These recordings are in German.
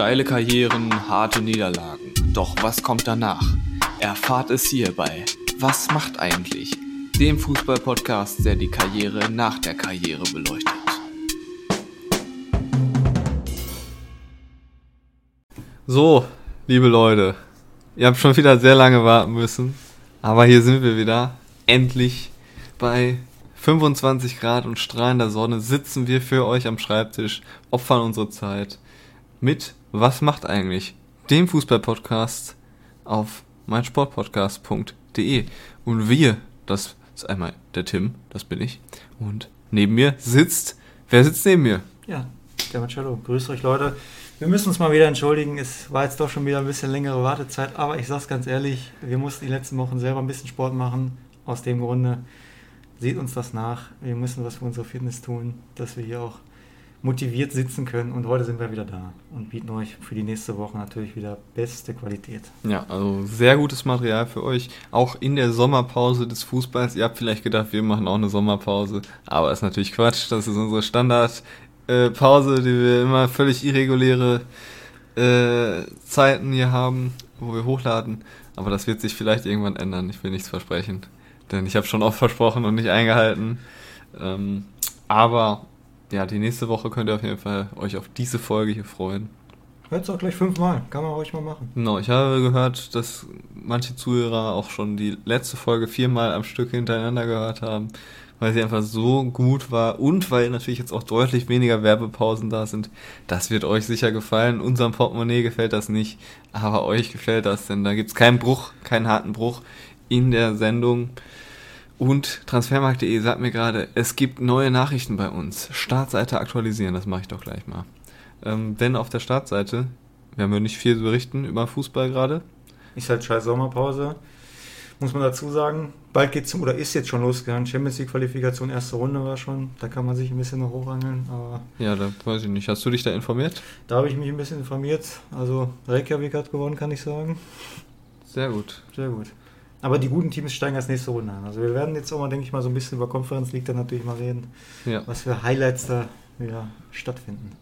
Steile Karrieren, harte Niederlagen. Doch was kommt danach? Erfahrt es hier bei Was macht eigentlich? Dem Fußball-Podcast, der die Karriere nach der Karriere beleuchtet. So, liebe Leute, ihr habt schon wieder sehr lange warten müssen, aber hier sind wir wieder. Endlich bei 25 Grad und strahlender Sonne sitzen wir für euch am Schreibtisch, opfern unsere Zeit mit Was macht eigentlich? Dem Fußball-Podcast auf meinsportpodcast.de. Und wir, das ist einmal der Tim, das bin ich. Und neben mir sitzt, wer sitzt neben mir? Ja, der Marcello. Grüßt euch, Leute. Wir müssen uns mal wieder entschuldigen. Es war jetzt doch schon wieder ein bisschen längere Wartezeit. Aber ich sag's ganz ehrlich, wir mussten die letzten Wochen selber ein bisschen Sport machen. Aus dem Grunde seht uns das nach. Wir müssen was für unsere Fitness tun, dass wir hier auch motiviert sitzen können. Und heute sind wir wieder da und bieten euch für die nächste Woche natürlich wieder beste Qualität. Ja, also sehr gutes Material für euch. Auch in der Sommerpause des Fußballs. Ihr habt vielleicht gedacht, wir machen auch eine Sommerpause. Aber ist natürlich Quatsch. Das ist unsere Standardpause, äh, die wir immer völlig irreguläre äh, Zeiten hier haben, wo wir hochladen. Aber das wird sich vielleicht irgendwann ändern. Ich will nichts versprechen. Denn ich habe schon oft versprochen und nicht eingehalten. Ähm, aber ja, die nächste Woche könnt ihr auf jeden Fall euch auf diese Folge hier freuen. Hört es auch gleich fünfmal, kann man ruhig mal machen. Genau, ich habe gehört, dass manche Zuhörer auch schon die letzte Folge viermal am Stück hintereinander gehört haben, weil sie einfach so gut war und weil natürlich jetzt auch deutlich weniger Werbepausen da sind. Das wird euch sicher gefallen. Unserem Portemonnaie gefällt das nicht, aber euch gefällt das, denn da gibt es keinen Bruch, keinen harten Bruch in der Sendung. Und transfermarkt.de sagt mir gerade, es gibt neue Nachrichten bei uns. Startseite aktualisieren, das mache ich doch gleich mal. Ähm, denn auf der Startseite, wir haben ja nicht viel zu berichten über Fußball gerade. Ist halt scheiß Sommerpause, muss man dazu sagen. Bald geht's oder ist jetzt schon losgegangen. Champions League Qualifikation, erste Runde war schon. Da kann man sich ein bisschen noch hochangeln. Aber ja, da weiß ich nicht. Hast du dich da informiert? Da habe ich mich ein bisschen informiert. Also Reykjavik hat gewonnen, kann ich sagen. Sehr gut. Sehr gut. Aber die guten Teams steigen als nächste Runde an. Also wir werden jetzt auch mal, denke ich mal, so ein bisschen über Conference League dann natürlich mal reden, ja. was für Highlights da wieder stattfinden.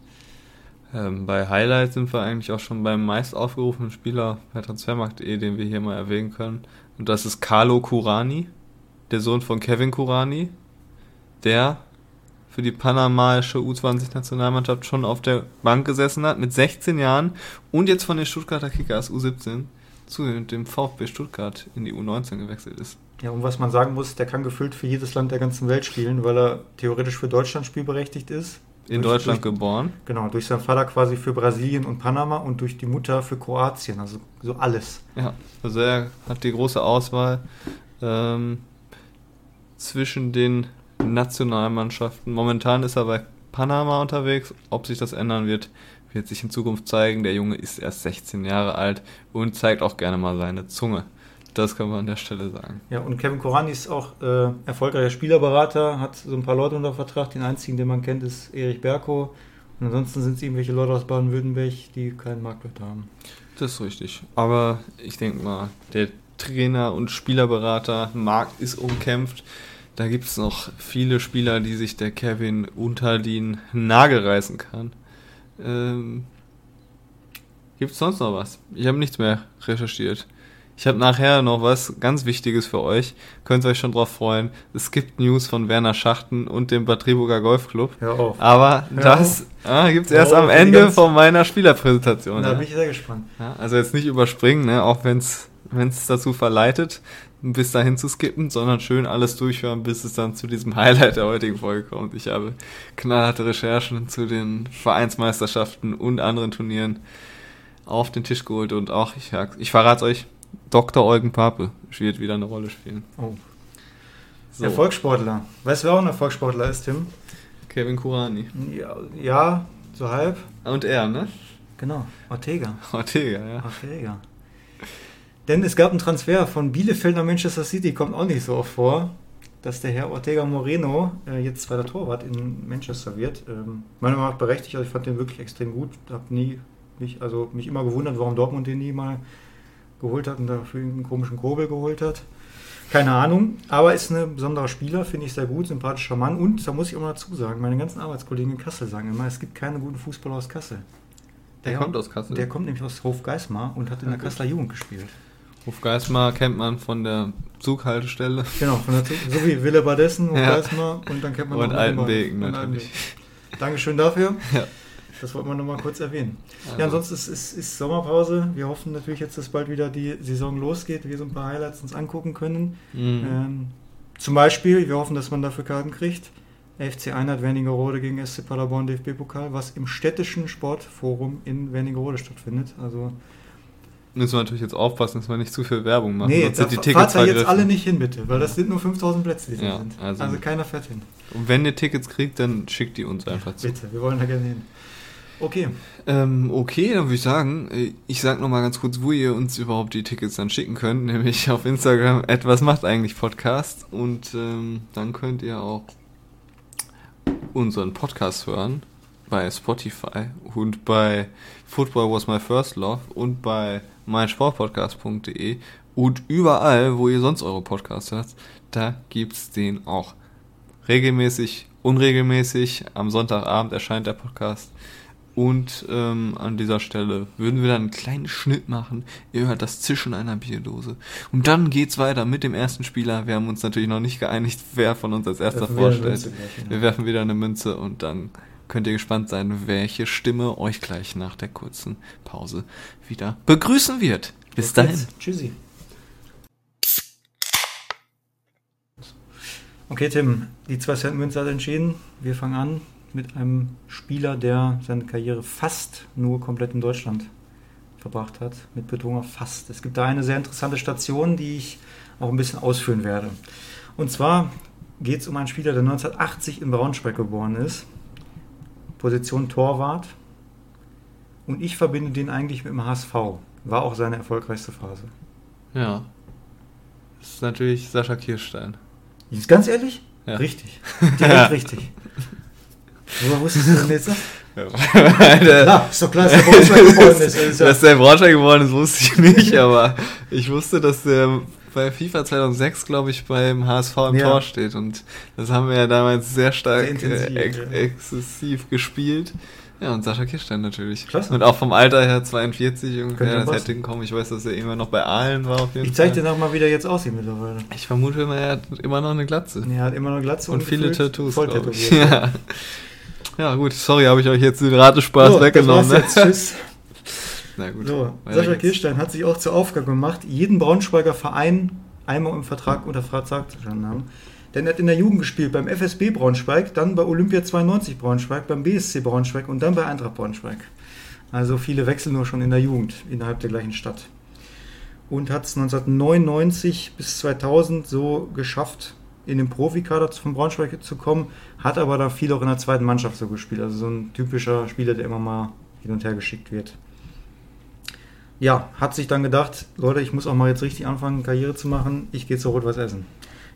Ähm, bei Highlights sind wir eigentlich auch schon beim meist aufgerufenen Spieler bei Transfermarkt.de, den wir hier mal erwähnen können. Und das ist Carlo Kurani, der Sohn von Kevin Kurani, der für die panamaische U20-Nationalmannschaft schon auf der Bank gesessen hat mit 16 Jahren und jetzt von den Stuttgarter Kickers U17 zu dem VfB Stuttgart in die U19 gewechselt ist. Ja, und was man sagen muss, der kann gefühlt für jedes Land der ganzen Welt spielen, weil er theoretisch für Deutschland spielberechtigt ist. In durch, Deutschland durch, geboren? Genau, durch seinen Vater quasi für Brasilien und Panama und durch die Mutter für Kroatien, also so alles. Ja, also er hat die große Auswahl ähm, zwischen den Nationalmannschaften. Momentan ist er bei Panama unterwegs. Ob sich das ändern wird, wird sich in Zukunft zeigen. Der Junge ist erst 16 Jahre alt und zeigt auch gerne mal seine Zunge. Das kann man an der Stelle sagen. Ja, und Kevin Korani ist auch äh, erfolgreicher Spielerberater, hat so ein paar Leute unter Vertrag. Den einzigen, den man kennt, ist Erich Berko. Und ansonsten sind es irgendwelche Leute aus Baden-Württemberg, die keinen Marktwert haben. Das ist richtig. Aber ich denke mal, der Trainer und Spielerberater Markt ist umkämpft. Da gibt es noch viele Spieler, die sich der Kevin unter den Nagel reißen kann. Ähm, Gibt es sonst noch was? Ich habe nichts mehr recherchiert. Ich habe nachher noch was ganz Wichtiges für euch. Könnt ihr euch schon drauf freuen. Es gibt News von Werner Schachten und dem Batriburger Golfclub. Hör auf. Aber Hör das ah, gibt es erst auf, am Ende von meiner Spielerpräsentation. Da ja. bin ich sehr gespannt. Ja, also jetzt nicht überspringen, ne? auch wenn es dazu verleitet bis dahin zu skippen, sondern schön alles durchhören, bis es dann zu diesem Highlight der heutigen Folge kommt. Ich habe knallharte Recherchen zu den Vereinsmeisterschaften und anderen Turnieren auf den Tisch geholt und auch, ich, ich verrate euch, Dr. Eugen Pape wird wieder eine Rolle spielen. Oh. So. Erfolgssportler. Weißt du, wer auch ein Erfolgssportler ist, Tim? Kevin Kurani. Ja, ja, so halb. Und er, ne? Genau, Ortega. Ortega, ja. Ortega. Denn es gab einen Transfer von Bielefeld nach Manchester City, kommt auch nicht so oft vor, dass der Herr Ortega Moreno äh, jetzt zweiter Torwart in Manchester wird. Ähm, meiner Meinung nach berechtigt, also ich fand den wirklich extrem gut. Hab nie mich, also mich immer gewundert, warum Dortmund den nie mal geholt hat und dafür einen komischen Kurbel geholt hat. Keine Ahnung, aber ist ein besonderer Spieler, finde ich sehr gut, sympathischer Mann und da muss ich auch mal dazu sagen, meine ganzen Arbeitskollegen in Kassel sagen immer, es gibt keine guten Fußballer aus Kassel. Der ja, kommt aus Kassel. Der kommt nämlich aus Hofgeismar und hat in der. Kasseler Jugend gespielt. Hofgeismar kennt man von der Zughaltestelle. Genau, von der Zug, so wie Wille Badessen, Ja. Hofgeismar und dann kennt man Und Altenbeken natürlich. Altenbeken. Dankeschön dafür. Ja. Das wollten wir nochmal kurz erwähnen. Also, Ja, ansonsten ist, ist, ist Sommerpause. Wir hoffen natürlich jetzt, dass bald wieder die Saison losgeht, wir so ein paar Highlights uns angucken können. Mhm. Ähm, zum Beispiel, wir hoffen, dass man dafür Karten kriegt. FC Einheit Wernigerode gegen SC Paderborn DFB-Pokal, was im städtischen Sportforum in Wernigerode stattfindet. Also, Müssen wir natürlich jetzt aufpassen, dass wir nicht zu viel Werbung machen. nee, sonst sind die fahrt Tickets da jetzt alle nicht hin, bitte, weil das sind nur 5000 Plätze, die da Ja, sind. also- Also, keiner fährt hin. Und wenn ihr Tickets kriegt, dann schickt die uns einfach zu. Bitte, wir wollen da gerne hin. Okay, Ähm, okay, dann würde ich sagen, äh, ich sag noch mal ganz kurz, wo ihr uns überhaupt die Tickets dann schicken könnt, nämlich auf Instagram etwas macht eigentlich Podcast und ähm, dann könnt ihr auch unseren Podcast hören bei Spotify und bei Football Was My First Love und bei meinsportpodcast.de und überall, wo ihr sonst eure Podcasts hört, da gibt's den auch. Regelmäßig, unregelmäßig, am Sonntagabend erscheint der Podcast. Und ähm, an dieser Stelle würden wir dann einen kleinen Schnitt machen. Ihr hört das Zischen einer Bierdose. Und dann geht's weiter mit dem ersten Spieler. Wir haben uns natürlich noch nicht geeinigt, wer von uns als erster vorstellt. Wir werfen wieder eine Münze und dann könnt ihr gespannt sein, welche Stimme euch gleich nach der kurzen Pause wieder begrüßen wird. Bis dahin. Tschüssi. Okay, Tim, die 2 Cent Münze hat entschieden. Wir fangen an mit einem Spieler, der seine Karriere fast nur komplett in Deutschland verbracht hat. Mit Betonung auf fast. Es gibt da eine sehr interessante Station, die ich auch ein bisschen ausführen werde. Und zwar geht es um einen Spieler, der 1980 in Braunschweig geboren ist. Position Torwart. Und ich verbinde den eigentlich mit dem HSV. War auch seine erfolgreichste Phase. Ja. Das ist natürlich Sascha Kirstein. Ist ganz ehrlich? Ja. Richtig. Direkt richtig. Woher wusstest du denn jetzt das? Der- Ja, ist doch klar, dass der Braunschweig geworden ist. ja- Dass der Braunschweig geworden ist, wusste ich nicht, aber ich wusste, dass der bei FIFA 2006, glaube ich, beim HSV im Ja. Tor steht und das haben wir ja damals sehr stark Sehr intensiv, äh, ex ja. exzessiv gespielt. Ja, und Sascha Kirstein natürlich. Klasse. Und auch vom Alter her 42 ungefähr, Könnte ja das hätte hinkommen. Ich weiß, dass er immer noch bei Aalen war auf jeden Ich zeig dir noch mal, wie der jetzt aussieht mittlerweile. Ich vermute immer, er hat immer noch eine Glatze. Er hat immer noch Glatze Und viele Tattoos, Voll tätowiert. Ja. ja, gut, sorry, habe ich euch jetzt den Ratespaß So, weggenommen. Das war's ne? jetzt. Tschüss. Na gut. So, Sascha. Kirstein hat sich auch zur Aufgabe gemacht, jeden Braunschweiger Verein einmal im Vertrag unter Vertrag zu haben. Denn er hat in der Jugend gespielt beim FSB Braunschweig, dann bei Olympia 92 Braunschweig, beim BSC Braunschweig und dann bei Eintracht Braunschweig. Also viele Wechsel nur schon in der Jugend innerhalb der gleichen Stadt. Und hat es 1999 bis 2000 so geschafft, in den Profikader von Braunschweig zu kommen, hat aber da viel auch in der zweiten Mannschaft so gespielt. Also so ein typischer Spieler, der immer mal hin und her geschickt wird ja, hat sich dann gedacht, Leute, ich muss auch mal jetzt richtig anfangen, Karriere zu machen. Ich gehe zu Rot-Weiß Essen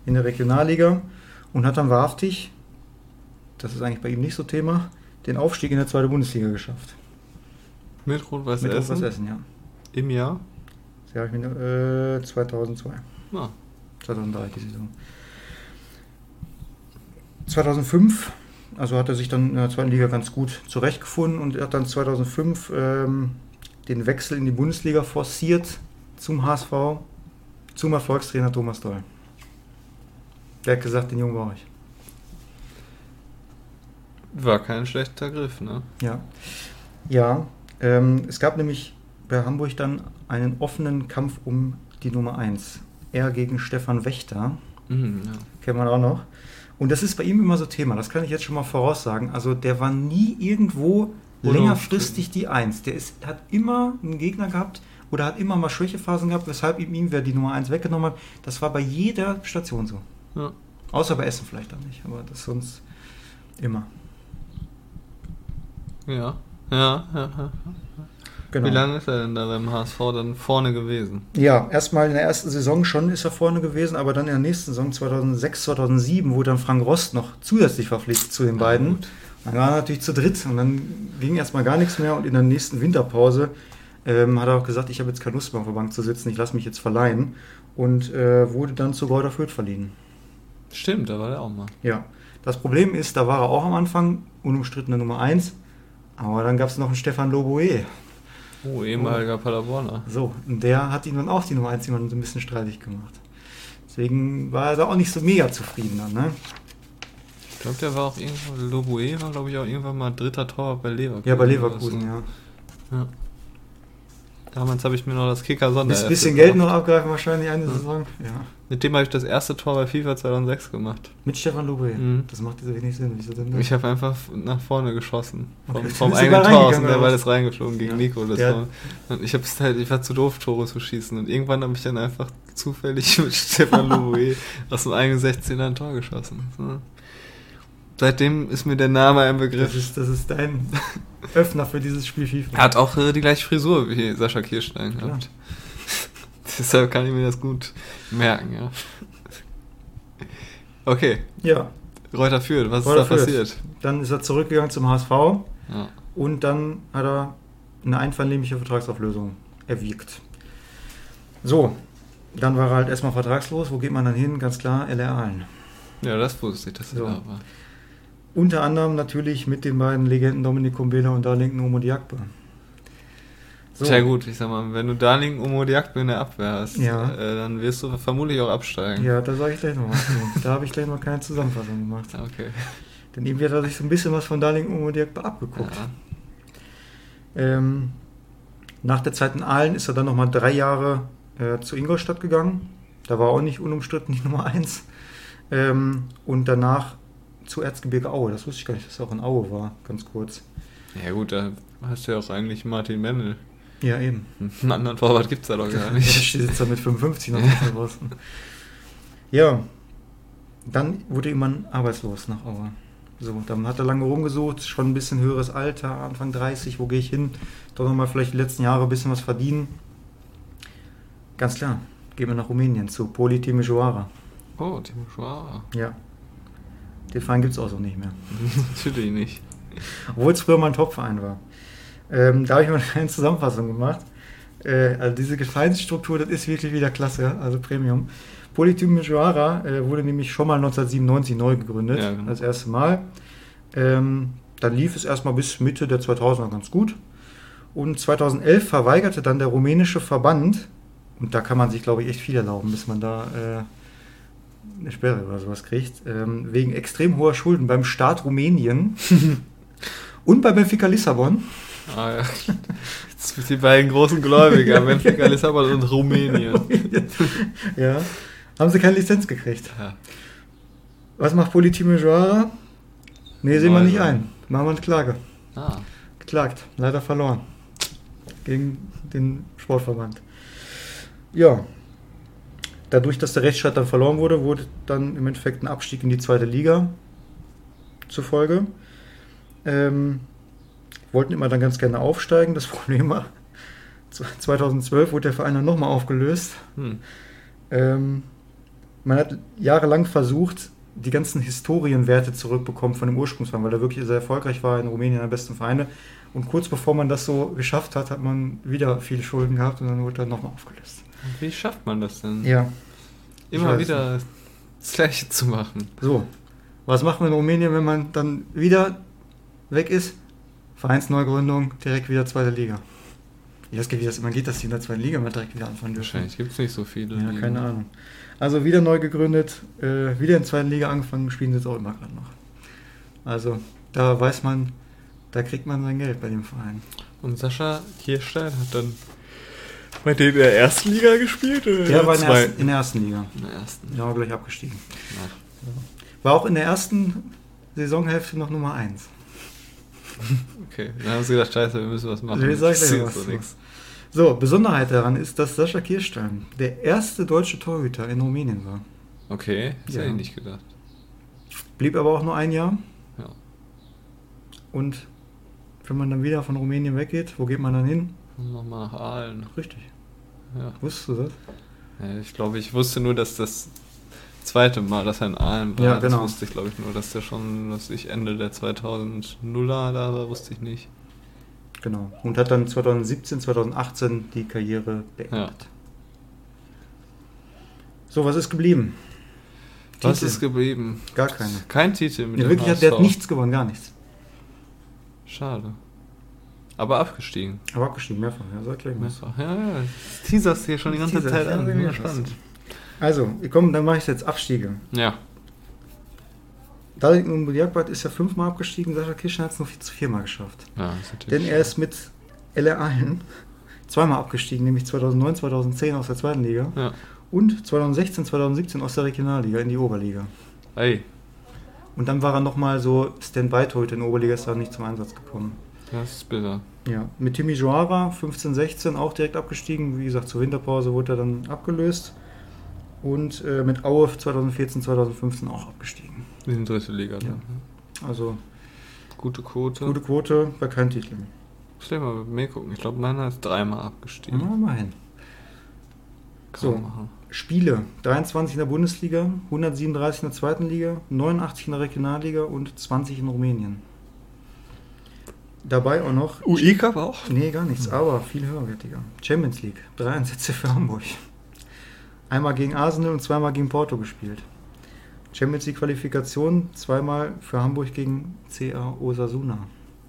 in der Regionalliga und hat dann wahrhaftig, das ist eigentlich bei ihm nicht so Thema, den Aufstieg in der zweiten Bundesliga geschafft. Mit Rot-Weiß Mit Rot-Weiß Essen? Essen, ja. Im Jahr? Das ich mir, äh, 2002. Ah, 2003 die Saison. 2005, also hat er sich dann in der zweiten Liga ganz gut zurechtgefunden und hat dann 2005 ähm, den Wechsel in die Bundesliga forciert zum HSV, zum Erfolgstrainer Thomas Doll. Der hat gesagt, den Jungen brauche ich. war kein schlechter Griff, ne? Ja, ja ähm, es gab nämlich bei Hamburg dann einen offenen Kampf um die Nummer 1. Er gegen Stefan Wächter. Mhm, ja. Kennt man auch noch. Und das ist bei ihm immer so Thema, das kann ich jetzt schon mal voraussagen. Also der war nie irgendwo längerfristig die Eins. Der ist, hat immer einen Gegner gehabt oder hat immer mal Schwächephasen gehabt, weshalb ihm ihm wer die Nummer 1 weggenommen hat. Das war bei jeder Station so. Ja. Außer bei Essen vielleicht dann nicht, aber das sonst immer. Ja, ja, ja. ja. Genau. Wie lange ist er denn da beim HSV dann vorne gewesen? Ja, erstmal in der ersten Saison schon ist er vorne gewesen, aber dann in der nächsten Saison 2006, 2007 wurde dann Frank Rost noch zusätzlich verpflichtet zu den beiden. gut. Dann waren wir natürlich zu dritt und dann ging erstmal gar nichts mehr und in der nächsten Winterpause ähm, hat er auch gesagt, ich habe jetzt keine Lust mehr auf der Bank zu sitzen, ich lasse mich jetzt verleihen und äh, wurde dann zu Gouda Fürth verliehen. Stimmt, da war der auch mal. Ja, das Problem ist, da war er auch am Anfang unumstrittene Nummer 1 Aber dann gab es noch einen Stefan Loboe. Oh, ehemaliger Paderborner. So, und der hat ihn dann auch die Nummer 1 jemanden so ein bisschen streitig gemacht. Deswegen war er da auch nicht so mega zufrieden dann, ne? Ich glaube, der war auch irgendwann, Loboe war, glaube ich, auch irgendwann mal dritter Tor bei Leverkusen. Ja, bei Leverkusen, ja. ja. Damals habe ich mir noch das Kicker Sonder. Ein bisschen Geld noch abgreifen wahrscheinlich eine Saison. Ja. Mit dem habe ich das erste Tor bei FIFA 2006 gemacht. Mit Stefan Loboe. Mhm. Das macht so wenig Sinn. Wieso denn das? Ich habe einfach nach vorne geschossen. Vom, Okay. vom eigenen Tor aus und der Ball ist reingeflogen gegen Ja. Nico. Das Der- war, und ich, halt, ich war zu doof, Tore zu schießen. Und irgendwann habe ich dann einfach zufällig mit Stefan Loboe aus dem eigenen 16er ein Tor geschossen. So. Seitdem ist mir der Name ein Das Begriff. ist, das ist dein Öffner für dieses Spiel FIFA. Er hat auch äh, die gleiche Frisur wie Sascha Kirstein Klar. gehabt. Deshalb kann ich mir das gut merken, ja. Okay, Ja, Reuter führt, was Reuter ist da Fürth. passiert? dann ist er zurückgegangen zum HSV Ja. und dann hat er eine einvernehmliche Vertragsauflösung erwirkt. So, dann war er halt erstmal vertragslos. Wo geht man dann hin? Ganz klar, LR Aalen. ja, das wusste ich, dass er So. da war. Unter anderem natürlich mit den beiden Legenden Dominik Kumbela und Darlington Omodiakbe. So, Sehr gut, ich sag mal, wenn du Darling Omodiakbe in der Abwehr hast, Ja. äh, dann wirst du vermutlich auch absteigen. Ja, da sage ich gleich noch was. da habe ich gleich noch keine Zusammenfassung gemacht. Okay. Denn irgendwie hat er sich so ein bisschen was von Darlington Omodiakbe abgeguckt. Ja. Ähm, nach der Zeit in Aalen ist er dann nochmal drei Jahre äh, zu Ingolstadt gegangen. Da war auch nicht unumstritten die Nummer eins. Ähm, und danach zu Erzgebirge Aue. Das wusste ich gar nicht, dass er auch in Aue war, ganz kurz. ja gut, da hast du ja auch eigentlich Martin Mendel. Ja, eben. Einen anderen Torwart gibt's da doch gar Der nicht. sitzt da mit 55 noch auf draußen. Ja, dann wurde jemand arbeitslos nach Aue. So, dann hat er lange rumgesucht, schon ein bisschen höheres Alter, Anfang 30, wo gehe ich hin? Doch nochmal vielleicht die letzten Jahre ein bisschen was verdienen. Ganz klar, gehen wir nach Rumänien zu Poli Timișoara. Oh, Schwarer. Ja. Den Verein gibt es auch so nicht mehr. Natürlich nicht. Obwohl es früher mal ein Topverein war. Ähm, da habe ich mal eine Zusammenfassung gemacht. Äh, also diese Vereinsstruktur, das ist wirklich wieder klasse, also Premium. Politim Joara äh, wurde nämlich schon mal 1997 neu gegründet, Ja, genau. das erste Mal. Ähm, dann lief es erstmal bis Mitte der 2000er ganz gut. Und 2011 verweigerte dann der rumänische Verband, und da kann man sich, glaube ich, echt viel erlauben, bis man da äh, eine Sperre oder sowas kriegt, ähm, wegen extrem hoher Schulden beim Staat Rumänien und bei Benfica Lissabon. Ah, ja. Jetzt sind die beiden großen Gläubiger, Benfica Lissabon und Rumänien. ja, haben sie keine Lizenz gekriegt. Ja. Was macht Politime Joara? Nee, sehen wir nicht ein. Machen wir eine Klage. Ah, Geklagt. Leider verloren. Gegen den Sportverband. Ja. Dadurch, dass der Rechtsstaat dann verloren wurde, wurde dann im Endeffekt ein Abstieg in die zweite Liga zur Folge. Ähm, wollten immer dann ganz gerne aufsteigen. Das Problem war, 2012 wurde der Verein dann nochmal aufgelöst. hm. Ähm, man hat jahrelang versucht, die ganzen Historienwerte zurückbekommen von dem Ursprungsverein, weil er wirklich sehr erfolgreich war in Rumänien der besten Vereine. Und kurz bevor man das so geschafft hat, hat man wieder viele Schulden gehabt und dann wurde er nochmal aufgelöst. Wie schafft man das denn? Ja. Immer wieder das Gleiche zu machen. So. Was macht man in Rumänien, wenn man dann wieder weg ist? Vereinsneugründung, direkt wieder zweite Liga. Ich weiß gar nicht, wie das immer geht, dass die in der zweiten Liga mal direkt wieder anfangen dürfen. Wahrscheinlich gibt es nicht so viele. Ja, Ligen. keine Ahnung. Also wieder neu gegründet, äh, wieder in der zweiten Liga angefangen, spielen sie jetzt auch immer gerade noch. Also da weiß man, da kriegt man sein Geld bei dem Verein. Und Sascha Kirstein hat dann bei denen in der ersten Liga gespielt? Oder Der war in der, ersten, in der ersten Liga. In der ersten. Ja, war gleich abgestiegen. Ja. War auch in der ersten Saisonhälfte noch Nummer 1. Okay, dann haben sie gedacht, scheiße, wir müssen was machen. Nee, sag ich Das was. so. So, Besonderheit daran ist, dass Sascha Kirstein der erste deutsche Torhüter in Rumänien war. Okay, das Ja. hätte ich nicht gedacht. Blieb aber auch nur ein Jahr. Ja. Und wenn man dann wieder von Rumänien weggeht, wo geht man dann hin? Nochmal nach Aalen. Richtig. Ja. Wusstest du das? ja. Ich glaube, ich wusste nur, dass das zweite Mal, dass er in Aalen war. Ja, genau. Das wusste ich, glaube ich, nur, dass der schon, dass ich Ende der 2000er da war, wusste ich nicht. Genau. Und hat dann 2017, 2018 die Karriere beendet. Ja. So, was ist geblieben? Was Titel? ist geblieben? Gar keine. Kein Titel mit Ja, dem wirklich, hat, der hat HSV. nichts gewonnen, gar nichts. Schade. Aber abgestiegen. Aber abgestiegen, mehrfach, ja, sag gleich mal. Mehrfach. Ja, ja. Teaserst hier schon die ganze Zeit an. ja, gespannt. Also, komm, dann mache ich jetzt Abstiege. Ja. Dalit Muliakbat ist ja fünfmal abgestiegen, Sascha Kirschner hat es nur vier- viermal geschafft. Ja, ist natürlich Denn er ist mit LR Allen zweimal abgestiegen, nämlich 2009, 2010 aus der zweiten Liga Ja. und 2016, 2017 aus der Regionalliga in die Oberliga. Ey, Und dann war er nochmal so Standby-Torhüter in der Oberliga, ist da nicht zum Einsatz gekommen. Das ist bitter. Ja, mit Timmy Joara 15, 16 auch direkt abgestiegen. Wie gesagt, zur Winterpause wurde er dann abgelöst. Und äh, mit Aue 2014, 2015 auch abgestiegen. Wir sind dritte Liga. Ja. Dann. Also Gute Quote. gute Quote bei keinen Titeln. Muss ich mal bei mir gucken. Ich glaube, meiner ist dreimal abgestiegen. Na, mal hin. Kann So. machen. Spiele: 23 in der Bundesliga, 137 in der zweiten Liga, 89 in der Regionalliga und 20 in Rumänien. Dabei auch noch. UI Cup auch? Nee, gar nichts, aber viel höherwertiger. Champions League, drei Einsätze für Hamburg. Einmal gegen Arsenal und zweimal gegen Porto gespielt. Champions League Qualifikation, zweimal für Hamburg gegen CA Osasuna.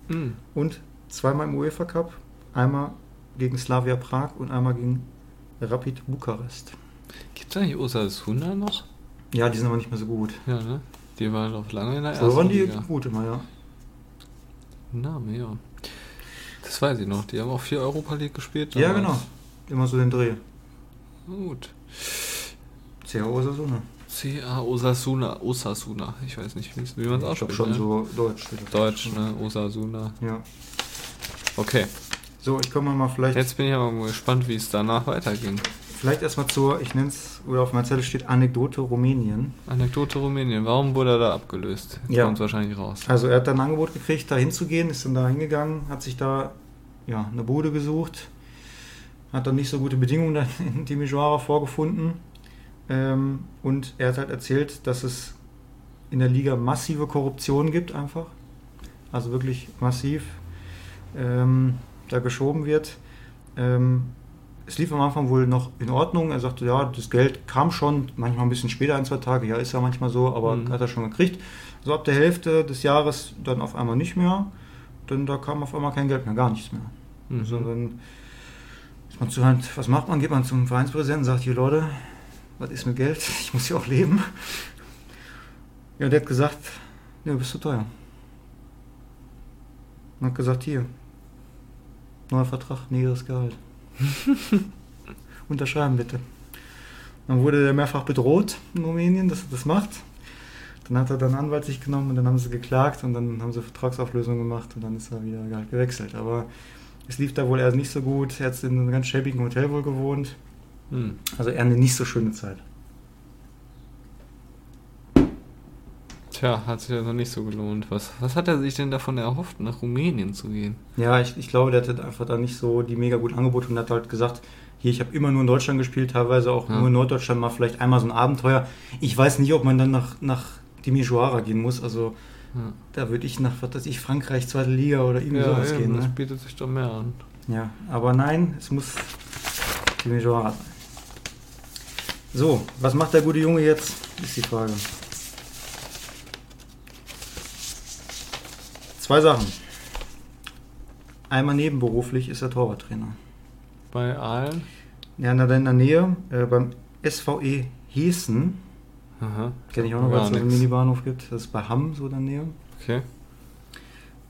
Hm. Und zweimal im UEFA Cup, einmal gegen Slavia Prag und einmal gegen Rapid Bukarest. Gibt es eigentlich Osasuna noch? Ja, die sind aber nicht mehr so gut. Ja, ne? Die waren doch lange in der ersten So waren die Liga. gut immer, ja. Name, ja. Das weiß ich noch. Die haben auch vier Europa League gespielt. Ja, genau. Immer so den Dreh. Gut. CA Osasuna. CA Osasuna. Osasuna. Ich weiß nicht, wie man es Ich glaube ausspricht. schon ne? so Deutsch. Deutsch, ne? Osasuna. Ja. Okay. So, ich komme mal vielleicht, Jetzt bin ich aber mal gespannt, wie es danach weiterging. Vielleicht erstmal zur, ich nenne es, oder auf meiner Zettel steht Anekdote Rumänien. Anekdote Rumänien. Warum wurde er da abgelöst? Jetzt Ja. kommt wahrscheinlich raus. Also er hat dann ein Angebot gekriegt, da hinzugehen, ist dann da hingegangen, hat sich da ja, eine Bude gesucht, hat dann nicht so gute Bedingungen dann in Timisoara vorgefunden. Ähm, und er hat halt erzählt, dass es in der Liga massive Korruption gibt einfach. Also wirklich massiv ähm, da geschoben wird. Ähm, es lief am Anfang wohl noch in Ordnung. Er sagte, ja, das Geld kam schon, manchmal ein bisschen später, ein, zwei Tage, ja, ist ja manchmal so, aber Mhm. hat er schon gekriegt. So ab der Hälfte des Jahres dann auf einmal nicht mehr. Denn da kam auf einmal kein Geld mehr, gar nichts mehr. Mhm. Also dann ist man zu Hand, was macht man? Geht man zum Vereinspräsidenten und sagt, hier Leute, was ist mit Geld? Ich muss ja auch leben. Ja, der hat gesagt, ne, bist du teuer. Und hat gesagt, hier, neuer Vertrag, niedriges Gehalt. Unterschreiben bitte. Dann wurde er mehrfach bedroht in Rumänien, dass er das macht. Dann hat er dann einen Anwalt sich genommen und dann haben sie geklagt und dann haben sie Vertragsauflösung gemacht und dann ist er wieder gewechselt. Aber es lief da wohl erst nicht so gut. Er hat in einem ganz schäbigen Hotel wohl gewohnt. Hm. Also eher eine nicht so schöne Zeit. Tja, hat sich ja noch nicht so gelohnt. Was, was hat er sich denn davon erhofft, nach Rumänien zu gehen? Ja, ich, ich glaube, der hatte einfach da nicht so die mega guten Angebote und hat halt gesagt, hier, ich habe immer nur in Deutschland gespielt, teilweise auch Ja. nur in Norddeutschland mal vielleicht einmal so ein Abenteuer. Ich weiß nicht, ob man dann nach, nach Dimijoara gehen muss. Also Ja, da würde ich nach, was weiß ich, Frankreich, zweite Liga oder irgendwie ja sowas eben, gehen. das Ne? bietet sich doch mehr an. Ja, aber nein, es muss Dimijoara sein. So, was macht der gute Junge jetzt, ist die Frage. Zwei Sachen. Einmal nebenberuflich ist er Torwarttrainer. Bei Aalen? Ja, in der, Nähe, äh, beim SVE Hessen, Aha. kenne ich auch noch, weil es einen. Minibahnhof gibt, das ist bei Hamm so in der Nähe. Okay.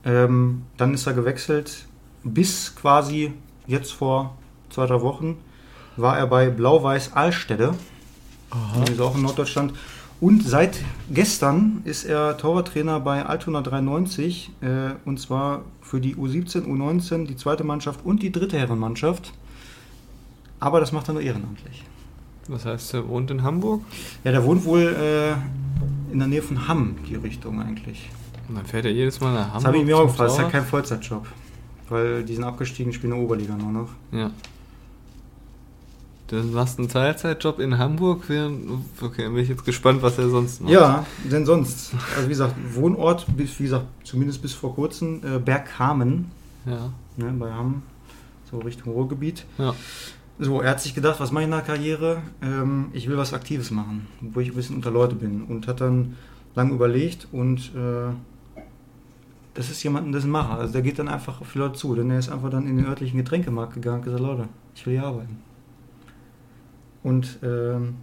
Ähm, dann ist er gewechselt, bis quasi jetzt vor zwei, drei Wochen war er bei Blau-Weiß Allstede, Aha. das ist auch in Norddeutschland. Und seit gestern ist er Torwarttrainer bei Altona 93 äh, und zwar für die U17, U19, die zweite Mannschaft und die dritte Herrenmannschaft. Aber das macht er nur ehrenamtlich. Was heißt, er wohnt in Hamburg? Ja, der wohnt wohl äh, in der Nähe von Hamm, die Richtung eigentlich. Und dann fährt er jedes Mal nach Hamburg. Das habe ich mir auch gefragt, das ist ja kein Vollzeitjob. Weil die sind abgestiegen, spielen in der Oberliga nur noch. Ja. Du machst einen Teilzeitjob in Hamburg. Okay, dann bin ich jetzt gespannt, was er sonst macht. Ja, denn sonst. Also wie gesagt, Wohnort, bis, wie gesagt, zumindest bis vor kurzem, äh, Berghamen, Ja. ne, bei Hamm, so Richtung Ruhrgebiet. Ja. So, er hat sich gedacht, was mache ich nach der Karriere? Ähm, ich will was Aktives machen, wo ich ein bisschen unter Leute bin. Und hat dann lange überlegt und äh, das ist jemand, das ist ein Macher. Also der geht dann einfach auf die Leute zu. Denn er ist einfach dann in den örtlichen Getränkemarkt gegangen und gesagt, Leute, ich will hier arbeiten. Und ähm,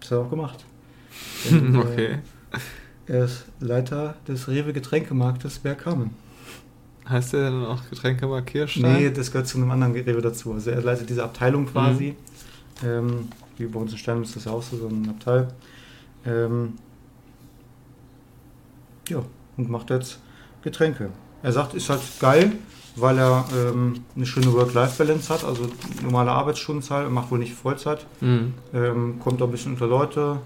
das hat er auch gemacht. Denn, äh, Okay. er ist Leiter des Rewe Getränkemarktes Bergkamen. Heißt der dann auch Getränkemarkt Kirstein? Nee, das gehört zu einem anderen Rewe dazu. Also er leitet diese Abteilung quasi. Ähm, wie bei uns in Stern ist das ja auch so, so ein Abteil. Ähm, ja, und macht jetzt Getränke. Er sagt, ist halt geil, weil er ähm, eine schöne Work-Life-Balance hat, also normale Arbeitsstundenzahl, macht wohl nicht Vollzeit, Mhm. ähm, kommt auch ein bisschen unter Leute,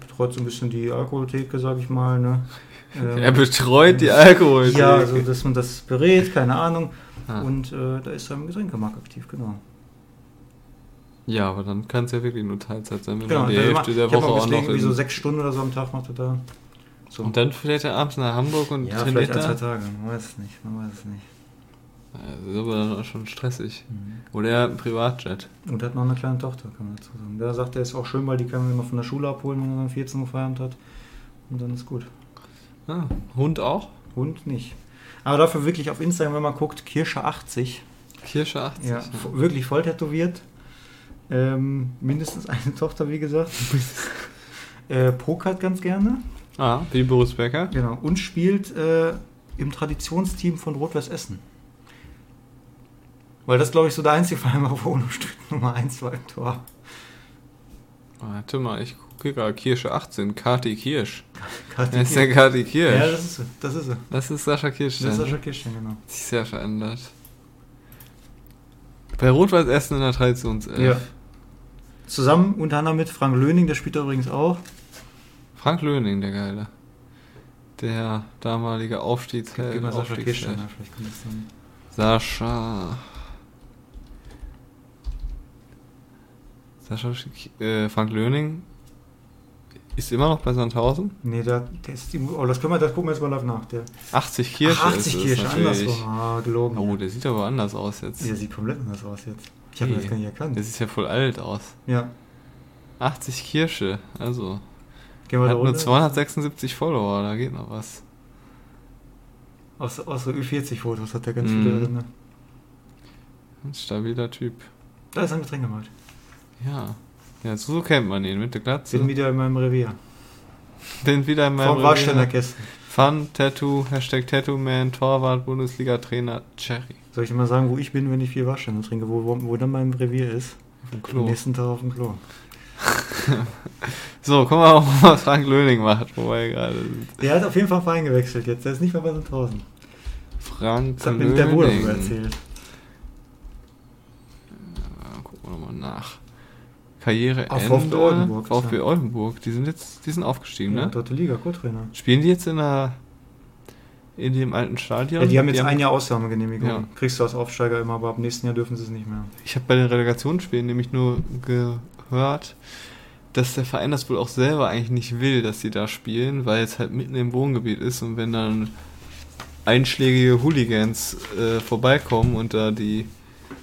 betreut so ein bisschen die Alkoholtheke, sag ich mal. Ne? Ähm, Er betreut die Alkohol. ja, also dass man das berät, keine Ahnung. Ah. Und äh, da ist er im Getränkemarkt aktiv, genau. ja, aber dann kann es ja wirklich nur Teilzeit sein, wenn genau man die Hälfte der Woche auch noch irgendwie so sechs Stunden oder so am Tag macht er da. So. Und dann fährt er abends nach Hamburg und ja, trainiert vielleicht ein, zwei. Tage, man weiß es nicht, man weiß es nicht. Das ist aber schon stressig. Mhm. Oder er hat einen Privatjet. Und hat noch eine kleine Tochter, kann man dazu sagen. Der sagt, er ist auch schön, weil die kann man immer von der Schule abholen, wenn er dann 14 Uhr Feierabend hat. Und dann ist gut. Ah, Hund auch? Hund nicht. Aber dafür wirklich auf Instagram, wenn man guckt, Kirsche 80. Kirsche 80. Ja, vo- wirklich voll tätowiert. Ähm, mindestens eine Tochter, wie gesagt. äh, pokert ganz gerne. Ah, wie Boris Becker. Genau. Und spielt äh, im Traditionsteam von Rot-Weiß Essen. Weil das, glaube ich, so der einzige Verein war, wo Stück Nummer 1 war im Tor. Warte mal, ich gucke gerade. Kirsche 18. Kati Kirsch. Kati Wer ist der Kati Kirsch? Ja, das ist sie. Das ist sie. das ist Sascha Kirsch. Das ist Sascha Kirschchen, genau. Sich sehr verändert. Bei Rot-Weiß Essen in der Traditionself. Ja. Zusammen unter anderem mit Frank Löning, der spielt da übrigens auch. Frank Löning, der Geile. Der damalige Aufstiegsheld. Sascha Aufstiegsheld. Das dann. Sascha. Sascha, äh, Frank Löning ist immer noch bei Sandhausen. Nee, der, der ist die, oh, das können wir, das gucken wir jetzt mal live nach. Der 80 Kirsche Ach, 80 ist Kirsche, es natürlich. andersrum. Ah, gelogen. Oh, der sieht aber anders aus jetzt. Der sieht komplett anders aus jetzt. Ich habe Hey, das gar nicht erkannt. Der sieht ja voll alt aus. Ja. 80 Kirsche, also. Gehen wir da Hat nur runter. 276 Follower, da geht noch was. Aus, aus so Ü40-Fotos hat der ganz Mhm. viele drin. ne? Ein stabiler Typ. Da ist ein Getränkemarkt. Ja. Ja, so kennt man ihn mit der Glatze. Bin wieder in meinem Revier. Bin wieder in meinem Vom Warständerkästen. Fun, Tattoo, Hashtag Tattoo Man, Torwart, Bundesliga-Trainer, Cherry. Soll ich mal sagen, wo ich bin, wenn ich viel Warstände trinke? Wo, wo, wo dann mein Revier ist? Auf dem Am Klo. nächsten Tag auf dem Klo. So, guck mal, was Frank Löning macht, wo wir gerade sind. Der hat auf jeden Fall Verein gewechselt jetzt. Der ist nicht mehr bei Sandhausen. Frank Das hat mir Löning. der Bruder erzählt. Ja, gucken wir nochmal nach. Karriere Auf VfB Oldenburg, VfB. Oldenburg, die sind jetzt, die sind aufgestiegen, Ja, ne? dritte Liga, Co-Trainer. Spielen die jetzt in der, in dem alten Stadion? Ja, die haben jetzt ein Jahr Ausnahmegenehmigung. Ja. Kriegst du als Aufsteiger immer, aber ab nächsten Jahr dürfen sie es nicht mehr. Ich habe bei den Relegationsspielen nämlich nur gehört, dass der Verein das wohl auch selber eigentlich nicht will, dass sie da spielen, weil es halt mitten im Wohngebiet ist und wenn dann einschlägige Hooligans äh, vorbeikommen und da die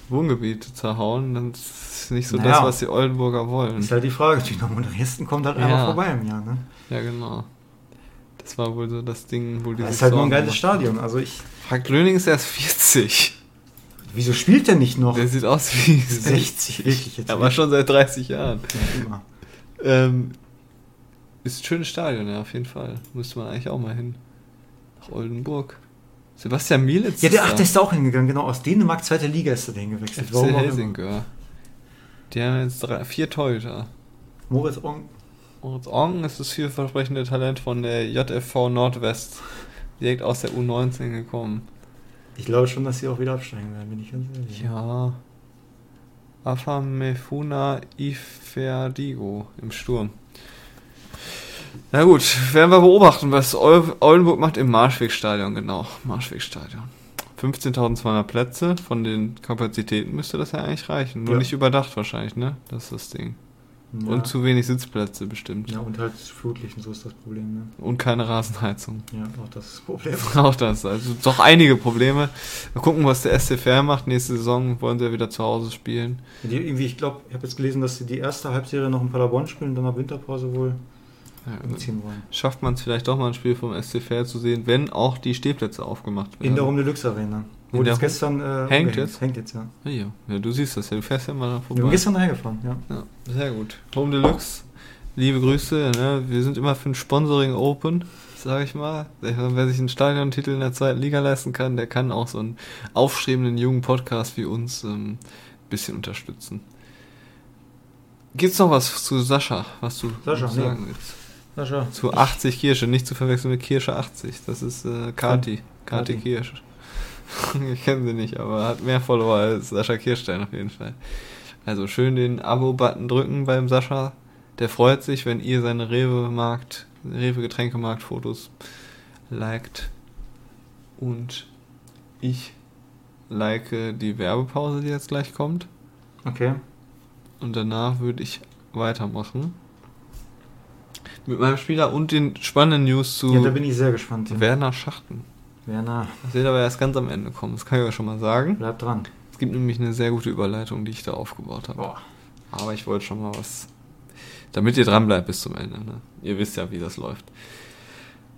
Wohngebiete zerhauen, dann ist nicht so Naja. das, was die Oldenburger wollen. Ist halt die Frage, Dynamo Dresden kommt halt Ja. einmal vorbei im Jahr, ne? Ja, genau. Das war wohl so das Ding, wo die Das ist halt nur ein Sorgen geiles. Stadion. Also ich. Frank Löning ist erst 40. Wieso spielt der nicht noch? Der sieht aus wie 60, wirklich jetzt. Aber schon seit 30 Jahren. Ja, immer. Ähm, ist ein schönes Stadion, ja, auf jeden Fall. Müsste man eigentlich auch mal hin. Nach Oldenburg. Sebastian Mielitz. Ja, der, ach, der ist da auch hingegangen, genau. Aus Dänemark, zweite Liga ist er dahin gewechselt. FC auch immer. Helsingør. Die haben jetzt drei, vier Torhüter. Moritz Ong. Moritz Ong ist das vielversprechende Talent von der JFV Nordwest. Direkt aus der U19 gekommen. Ich glaube schon, dass sie auch wieder absteigen werden, bin ich ganz ehrlich. Ja. Afamefuna Iferdigo im Sturm. Na gut, werden wir beobachten, was Oldenburg macht im Marschwegstadion, genau. Marschwegstadion. 15.200 Plätze, von den Kapazitäten müsste das ja eigentlich reichen. Nur Ja. nicht überdacht wahrscheinlich, ne? Das ist das Ding. Ja. Und zu wenig Sitzplätze bestimmt. Ja, und halt Flutlicht und so ist das Problem, ne? Und keine Rasenheizung. Ja, auch das ist das Problem. Auch das, also doch einige Probleme. Mal gucken, was der SCFR macht. Nächste Saison wollen sie ja wieder zu Hause spielen. Die, irgendwie, ich glaube, ich habe jetzt gelesen, dass sie die erste Halbserie noch in Paderborn spielen, dann nach Winterpause wohl umziehen wollen. Schafft man es vielleicht doch mal ein Spiel vom SC Fair zu sehen, wenn auch die Stehplätze aufgemacht werden. In der Home Deluxe Arena. Der jetzt gestern. Äh, Hängt jetzt? Hängt jetzt, ja. Ja, ja. ja, du siehst das ja, du fährst ja mal da Wir vorbei. sind gestern reingefahren, ja. Ja, sehr gut. Home Deluxe, liebe Grüße. Ne? Wir sind immer für ein Sponsoring open, sage ich mal. Wer sich einen Stadiontitel in der zweiten Liga leisten kann, der kann auch so einen aufstrebenden jungen Podcast wie uns ähm, ein bisschen unterstützen. Gibt's noch was zu Sascha, was du Sascha, sagen nee. willst? Sascha. Zu 80 Kirsche, nicht zu verwechseln mit Kirsche 80. Das ist äh, Kati. Kati. Kirsch. ich kenne sie nicht, aber hat mehr Follower als Sascha Kirstein auf jeden Fall. Also schön den Abo-Button drücken beim Sascha. Der freut sich, wenn ihr seine Rewe-Markt, Rewe-Getränkemarkt-Fotos liked. Und ich like die Werbepause, die jetzt gleich kommt. Okay. Und danach würde ich weitermachen. Mit meinem Spieler und den spannenden News zu Ja, da bin ich sehr gespannt. Ja. Werner Schachten. Werner, Das wird aber erst ganz am Ende kommen, das kann ich euch schon mal sagen. bleib dran. Es gibt nämlich eine sehr gute Überleitung, die ich da aufgebaut habe. Boah. Aber ich wollte schon mal was. Damit ihr dran bleibt bis zum Ende. Ne? Ihr wisst ja, wie das läuft.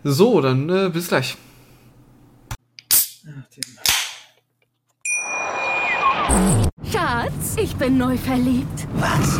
So, dann äh, bis gleich. Schatz, ich bin neu verliebt. Was?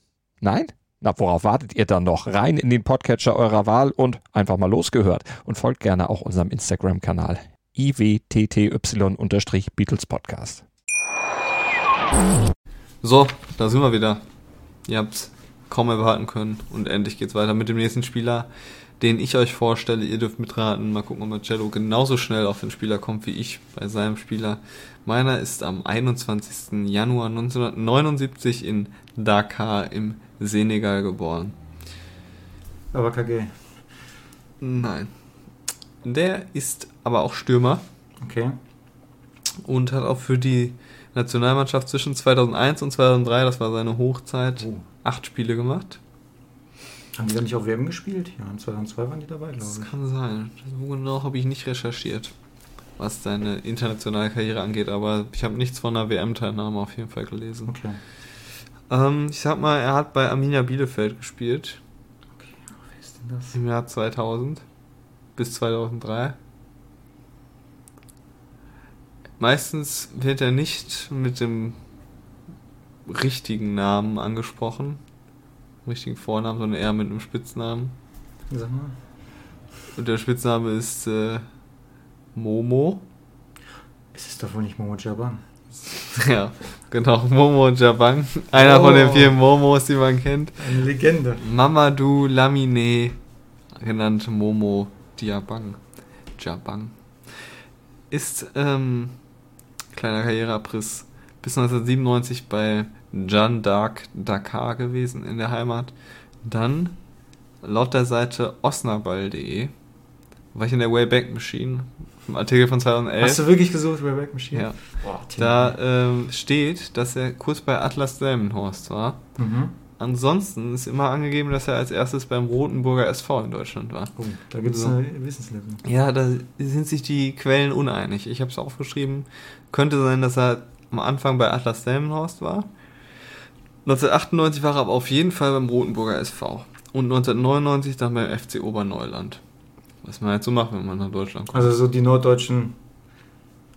Nein? Na, worauf wartet ihr dann noch? Rein in den Podcatcher eurer Wahl und einfach mal losgehört. Und folgt gerne auch unserem Instagram-Kanal iwtty-Beatles Podcast. So, da sind wir wieder. Ihr habt's kaum erwarten können. Und endlich geht's weiter mit dem nächsten Spieler, den ich euch vorstelle. Ihr dürft mitraten. Mal gucken, ob Marcello genauso schnell auf den Spieler kommt wie ich bei seinem Spieler. Meiner ist am 21. Januar 1979 in Dakar im Senegal geboren. Aber KG. Nein. Der ist aber auch Stürmer Okay. und hat auch für die Nationalmannschaft zwischen 2001 und 2003, das war seine Hochzeit, Oh. acht Spiele gemacht. Haben die da nicht auf WM gespielt? Ja, in 2002 waren die dabei, Das glaube ich. kann sein. So genau habe ich nicht recherchiert, was seine internationale Karriere angeht, aber ich habe nichts von einer WM-Teilnahme auf jeden Fall gelesen. Okay. Ähm, ich sag mal, er hat bei Arminia Bielefeld gespielt Wer ist denn das? im Jahr 2000 bis 2003. Meistens wird er nicht mit dem richtigen Namen angesprochen, richtigen Vornamen, sondern eher mit einem Spitznamen. Sag mal. Und der Spitzname ist äh, Momo. Es ist doch wohl nicht Momo Jaban. Ja, genau, Momo und Jabang. Einer von den Oh. vier Momos, die man kennt. Eine Legende. Mamadou Lamine, genannt Momo Diabang. Jabang. Ist, ähm, kleiner Karriereabriss, bis 1997 bei Jeanne d'Arc Dakar gewesen in der Heimat. Dann, laut der Seite osnaball.de, war ich in der Wayback Machine, im Artikel von 2011. Hast du wirklich gesucht, Wayback Machine? Ja. Boah. Da ähm, steht, dass er kurz bei Atlas Delmenhorst war. Mhm. Ansonsten ist immer angegeben, dass er als erstes beim Rotenburger SV in Deutschland war. Oh, da gibt es So. eine Wissenslücke. Ja, da sind sich die Quellen uneinig. Ich habe es aufgeschrieben. Könnte sein, dass er am Anfang bei Atlas Delmenhorst war. 1998 war er aber auf jeden Fall beim Rotenburger SV. Und 1999 dann beim FC Oberneuland. Was man halt so macht, wenn man nach Deutschland kommt. Also so die norddeutschen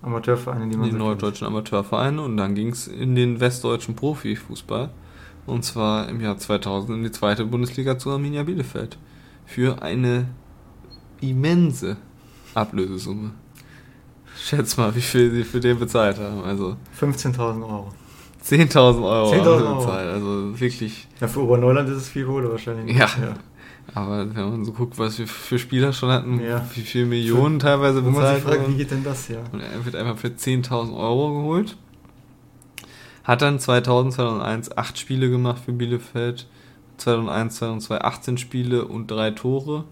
Amateurvereine, die man die so kennt. norddeutschen Amateurvereine und dann ging es in den westdeutschen Profifußball und zwar im Jahr 2000 in die zweite Bundesliga zu Arminia Bielefeld für eine immense Ablösesumme. Schätz mal, wie viel sie für den bezahlt haben. Also 15.000 Euro. 10.000 Euro 10.000 haben sie Euro. bezahlt. Also wirklich. Ja, für Oberneuland ist es viel Kohle wahrscheinlich. Ja. Aber wenn man so guckt, was wir für Spieler schon hatten, Ja. wie viel Millionen teilweise man sich bezahlt wurden. wie geht denn das ja? Und er wird einfach für 10.000 Euro geholt. Hat dann 2000, 2001 acht Spiele gemacht für Bielefeld. 2001, 2002 18 Spiele und drei Tore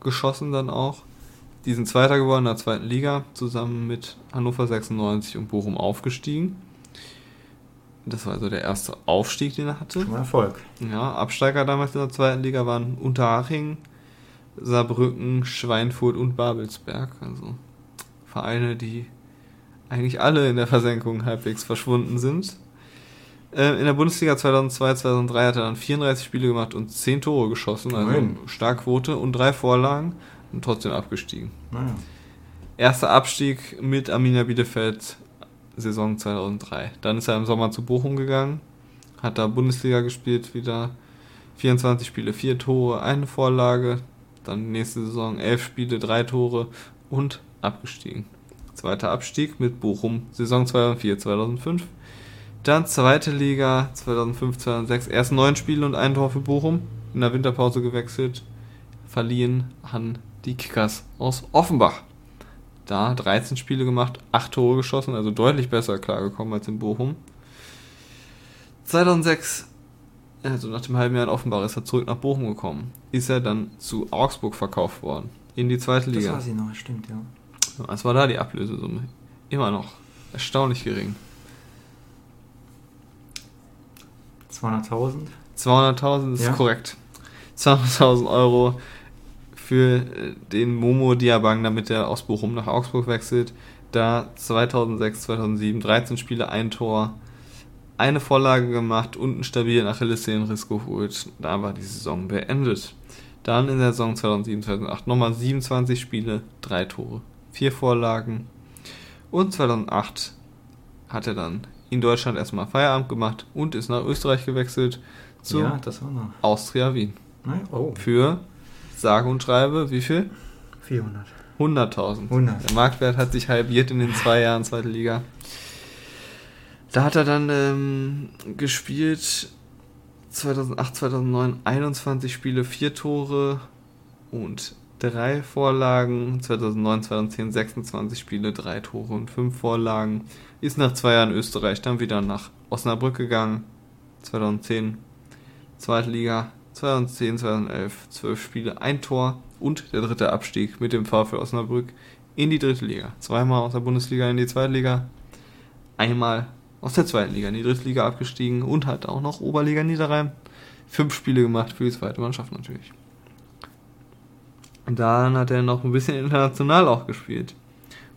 geschossen dann auch. Die sind Zweiter geworden in der zweiten Liga, zusammen mit Hannover 96 und Bochum aufgestiegen. Das war also der erste Aufstieg, den er hatte. Schon mal Erfolg. Ja, Absteiger damals in der zweiten Liga waren Unterhaching, Saarbrücken, Schweinfurt und Babelsberg. Also Vereine, die eigentlich alle in der Versenkung halbwegs verschwunden sind. Äh, in der Bundesliga 2002, 2003 hat er dann 34 Spiele gemacht und 10 Tore geschossen, also Immerhin. Starkquote und drei Vorlagen und trotzdem abgestiegen. Naja. Erster Abstieg mit Arminia Bielefeld Saison 2003. Dann ist er im Sommer zu Bochum gegangen, hat da Bundesliga gespielt, wieder 24 Spiele, 4 Tore, eine Vorlage. Dann nächste Saison 11 Spiele, 3 Tore und abgestiegen. Zweiter Abstieg mit Bochum, Saison 2004, 2005. Dann zweite Liga 2005, 2006, erst 9 Spiele und ein Tor für Bochum. In der Winterpause gewechselt, verliehen an die Kickers aus Offenbach da 13 Spiele gemacht, 8 Tore geschossen, also deutlich besser klargekommen als in Bochum. 2006, also nach dem halben Jahr in Offenbach, ist er zurück nach Bochum gekommen. Ist er dann zu Augsburg verkauft worden, in die zweite Das Liga. weiß ich noch, stimmt, ja. Was war da die Ablösesumme? Immer noch erstaunlich gering. 200.000. 200.000 ist Ja. korrekt. 200.000 Euro für äh, den Momo Diabang, damit er aus Bochum nach Augsburg wechselt. Da 2006, 2007 13 Spiele, ein Tor, eine Vorlage gemacht und einen stabilen Achillessehnenriss geholt. Da war die Saison beendet. Dann in der Saison 2007, 2008 nochmal 27 Spiele, drei Tore, vier Vorlagen. Und 2008 hat er dann in Deutschland erstmal Feierabend gemacht und ist nach Österreich gewechselt zu Ja. Austria Wien. Nein? Oh, Für sage und schreibe, wie viel? 400. 100.000. 100. Der Marktwert hat sich halbiert in den zwei Jahren zweite Liga. Da hat er dann ähm, gespielt 2008, 2009 21 Spiele, 4 Tore und 3 Vorlagen. 2009, 2010 26 Spiele, 3 Tore und 5 Vorlagen. Ist nach zwei Jahren Österreich dann wieder nach Osnabrück gegangen. 2010 Zweite Liga. 2010, 2011 12 Spiele, ein Tor und der dritte Abstieg mit dem VfL Osnabrück in die dritte Liga. Zweimal aus der Bundesliga in die zweite Liga, einmal aus der zweiten Liga in die dritte Liga abgestiegen und hat auch noch Oberliga Niederrhein fünf Spiele gemacht für die zweite Mannschaft natürlich. Und dann hat er noch ein bisschen international auch gespielt.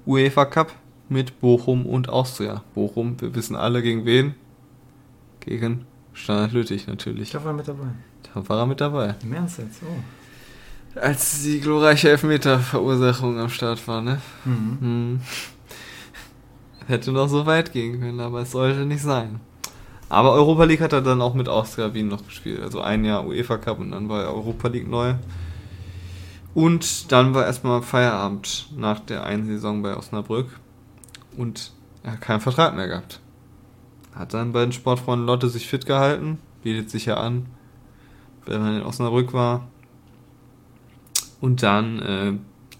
UEFA Cup mit Bochum und Austria. Bochum, wir wissen alle gegen wen? Gegen Standard Lüttich natürlich. Ich war mit dabei. Da war er mit dabei. Im Ernst jetzt? Oh. Als die glorreiche Elfmeter-Verursachung am Start war, ne? Mhm. Hm. Hätte noch so weit gehen können, aber es sollte nicht sein. Aber Europa League hat er dann auch mit Austria Wien noch gespielt. Also ein Jahr UEFA Cup und dann war Europa League neu. Und dann war erstmal Feierabend nach der einen Saison bei Osnabrück. Und er hat keinen Vertrag mehr gehabt. Hat dann bei den Sportfreunden Lotte sich fit gehalten. Bietet sich ja an, wenn man in Osnabrück war. Und dann äh,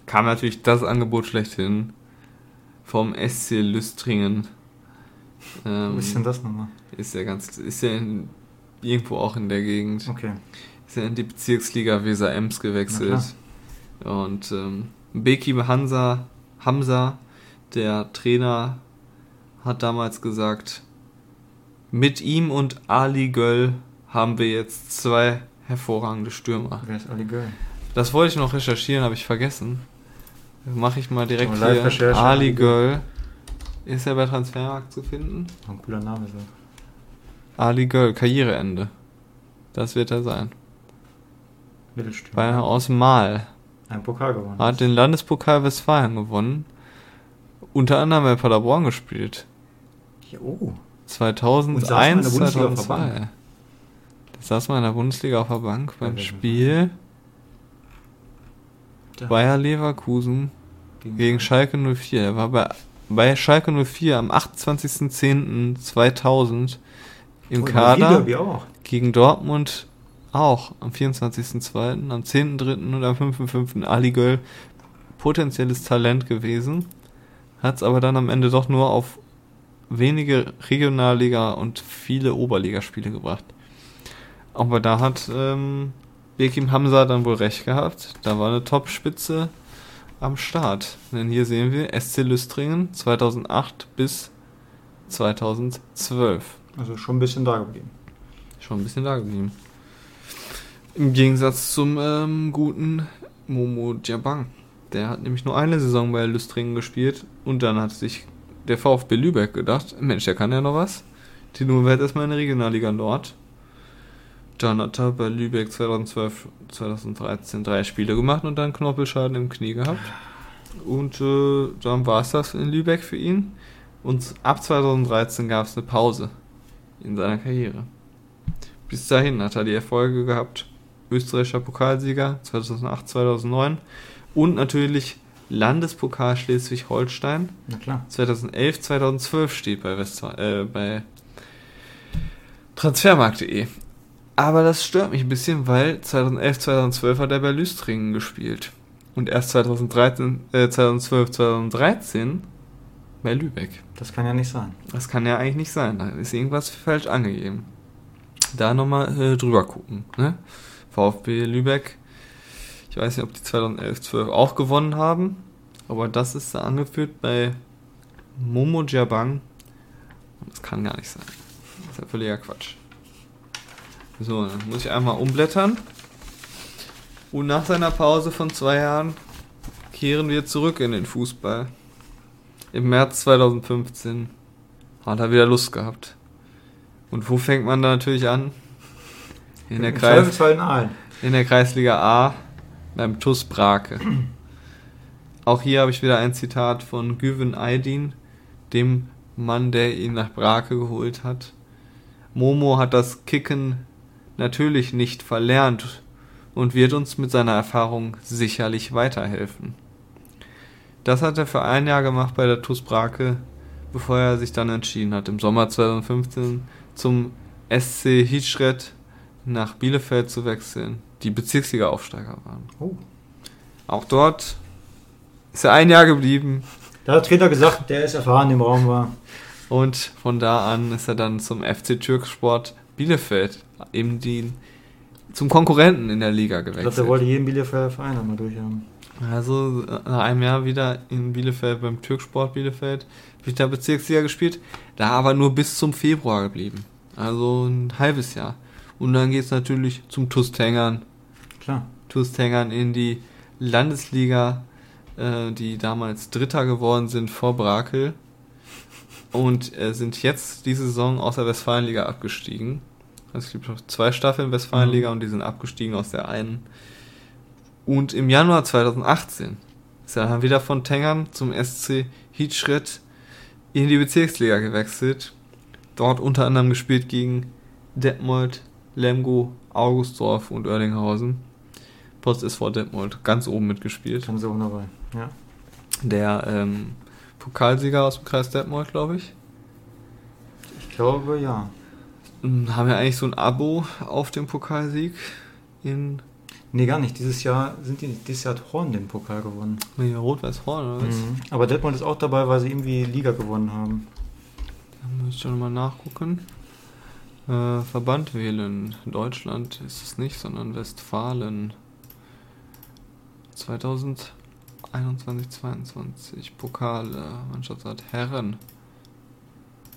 kam natürlich das Angebot schlechthin vom SC Lüstringen. Ähm, Wo ist denn das nochmal? ist ja ganz, ist ja in, irgendwo auch in der Gegend. Okay. Ist ja in die Bezirksliga Weser Ems gewechselt. Und ähm, Beki Hansa, Hamza, der Trainer, hat damals gesagt, mit ihm und Ali Göll haben wir jetzt zwei hervorragende Stürmer. Wer ist Ali Göll? Das wollte ich noch recherchieren, habe ich vergessen. Mache ich mal direkt oh, hier. Ali Göll. Ist er bei Transfermarkt zu finden? Ein cooler Name so. Ali Göll, Karriereende. Das wird er sein. Mittelstürmer. Bayern aus Mal. Ein Pokal gewonnen. Hat den Landespokal Westfalen gewonnen. Unter anderem bei Paderborn gespielt. Ja, oh. 2001, 2002 saß mal in der Bundesliga auf der Bank beim welchem Spiel Da. Bayer Leverkusen gegen Schalke 04. Er war bei, bei Schalke 04 am 28.10.2000 im Oh, Kader. Gegen Dortmund auch am 24.02., am 10.03. und am 5.05. Ali Göll potenzielles Talent gewesen. Hat es aber dann am Ende doch nur auf wenige Regionalliga und viele Oberligaspiele gebracht. Aber da hat ähm, Bekim Hamza dann wohl recht gehabt. Da war eine Top-Spitze am Start. Denn hier sehen wir SC Lüstringen 2008 bis 2012. Also schon ein bisschen da geblieben. Schon ein bisschen da geblieben. Im Gegensatz zum ähm, guten Momo Djabang. Der hat nämlich nur eine Saison bei Lüstringen gespielt und dann hat sich der VfB Lübeck gedacht, Mensch, der kann ja noch was. Die Nummer wird erstmal in der Regionalliga Nord. Dann hat er bei Lübeck 2012, 2013 drei Spiele gemacht und dann Knorpelschaden im Knie gehabt. Und äh, dann war es das in Lübeck für ihn. Und ab 2013 gab es eine Pause in seiner Karriere. Bis dahin hat er die Erfolge gehabt. Österreichischer Pokalsieger 2008, 2009 und natürlich Landespokal Schleswig-Holstein. Na klar. 2011, 2012 steht bei, Westfalen, äh, bei transfermarkt.de. Aber das stört mich ein bisschen, weil 2011, 2012 hat er bei Lüstringen gespielt. Und erst 2013, äh, 2012, 2013 bei Lübeck. Das kann ja nicht sein. Das kann ja eigentlich nicht sein. Da ist irgendwas falsch angegeben. Da nochmal äh, drüber gucken. Ne? VfB Lübeck. Ich weiß nicht, ob die 2011, 12 auch gewonnen haben. Aber das ist da angeführt bei Momo Jabang. Das kann gar nicht sein. Das ist ja völliger Quatsch. So, dann muss ich einmal umblättern. Und nach seiner Pause von zwei Jahren kehren wir zurück in den Fußball. Im März 2015 hat er wieder Lust gehabt. Und wo fängt man da natürlich an? In der, Kreis, in der Kreisliga A beim TuS Brake. Auch hier habe ich wieder ein Zitat von Güven Aydin, dem Mann, der ihn nach Brake geholt hat. Momo hat das Kicken natürlich nicht verlernt und wird uns mit seiner Erfahrung sicherlich weiterhelfen. Das hat er für ein Jahr gemacht bei der TuS Brake, bevor er sich dann entschieden hat, im Sommer 2015 zum SC Hitschred nach Bielefeld zu wechseln, die Bezirksliga-Aufsteiger waren. Oh. Auch dort ist er ein Jahr geblieben Da hat Trainer gesagt, der ist erfahren im Raum war. und von da an ist er dann zum FC Türksport Bielefeld, eben die, zum Konkurrenten in der Liga Ich glaube, gewechselt. der wollte jeden Bielefelder Verein einmal durchhaben. Also nach einem Jahr wieder in Bielefeld beim Türksport Bielefeld wieder Bezirksliga gespielt, da aber nur bis zum Februar geblieben. Also ein halbes Jahr. Und dann geht es natürlich zum TuS Tengern. Klar. TuS Tengern in die Landesliga, äh, die damals Dritter geworden sind vor Brakel. Und äh, sind jetzt diese Saison aus der Westfalenliga abgestiegen. Es gibt noch zwei Staffeln Westfalenliga und die sind abgestiegen aus der einen. Und im Januar 2018 ist er dann wieder von Tengern zum SC Hietschritt in die Bezirksliga gewechselt. Dort unter anderem gespielt gegen Detmold, Lemgo, Augustdorf und Oerlinghausen. Post ist vor Detmold ganz oben mitgespielt. Ganz oben dabei. Ja. Der ähm, Pokalsieger aus dem Kreis Detmold, glaube ich. Ich glaube, ja. Ähm, Haben ja eigentlich so ein Abo auf dem Pokalsieg in Nee, gar nicht. Dieses Jahr sind die, dieses Jahr hat Horn den Pokal gewonnen. nee, Rot-Weiß-Horn oder was? Mhm. Aber Detmold ist auch dabei, weil sie irgendwie Liga gewonnen haben. Da muss ich schon mal nachgucken. Äh, Verband wählen. Deutschland ist es nicht, sondern Westfalen. 2021, 22 Pokale. Mannschaftsart Herren.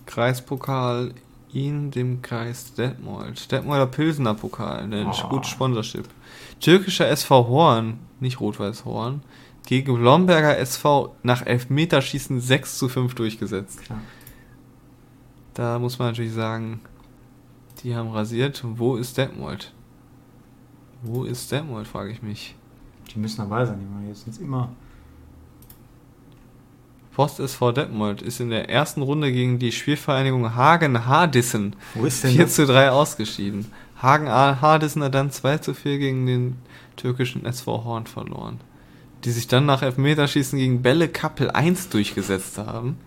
Kreispokal in dem Kreis Detmold. Detmolder Pilsener Pokal. Der Oh. gut Sponsorship. Türkischer SV Horn, nicht Rot-Weiß Horn, gegen Blomberger SV nach Elfmeterschießen 6 zu 5 durchgesetzt. Klar. Da muss man natürlich sagen, die haben rasiert. Wo ist Detmold? Wo ist Detmold, frage ich mich. Die müssen dabei sein, die waren jetzt immer. Post SV Detmold ist in der ersten Runde gegen die Spielvereinigung ist denn 4 das? zu 3 ausgeschieden. Hagen-Hardissen hat dann 2 zu 4 gegen den türkischen SV Horn verloren. Die sich dann nach Elfmeterschießen gegen Bälle Kappel 1 durchgesetzt haben.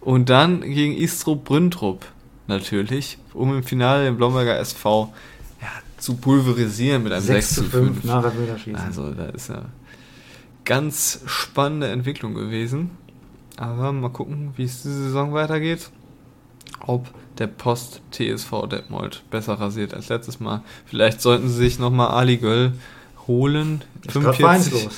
Und dann gegen Istro Brüntrup natürlich, um im Finale den Blomberger SV ja, zu pulverisieren mit einem 6, zu 5. nach Elfmeterschießen. Also da ist ja ganz spannende Entwicklung gewesen. Aber mal gucken, wie es diese Saison weitergeht. ob der Post TSV Detmold besser rasiert als letztes Mal. Vielleicht sollten sie sich nochmal Ali Göll holen. Ist grad 45, vereinslos.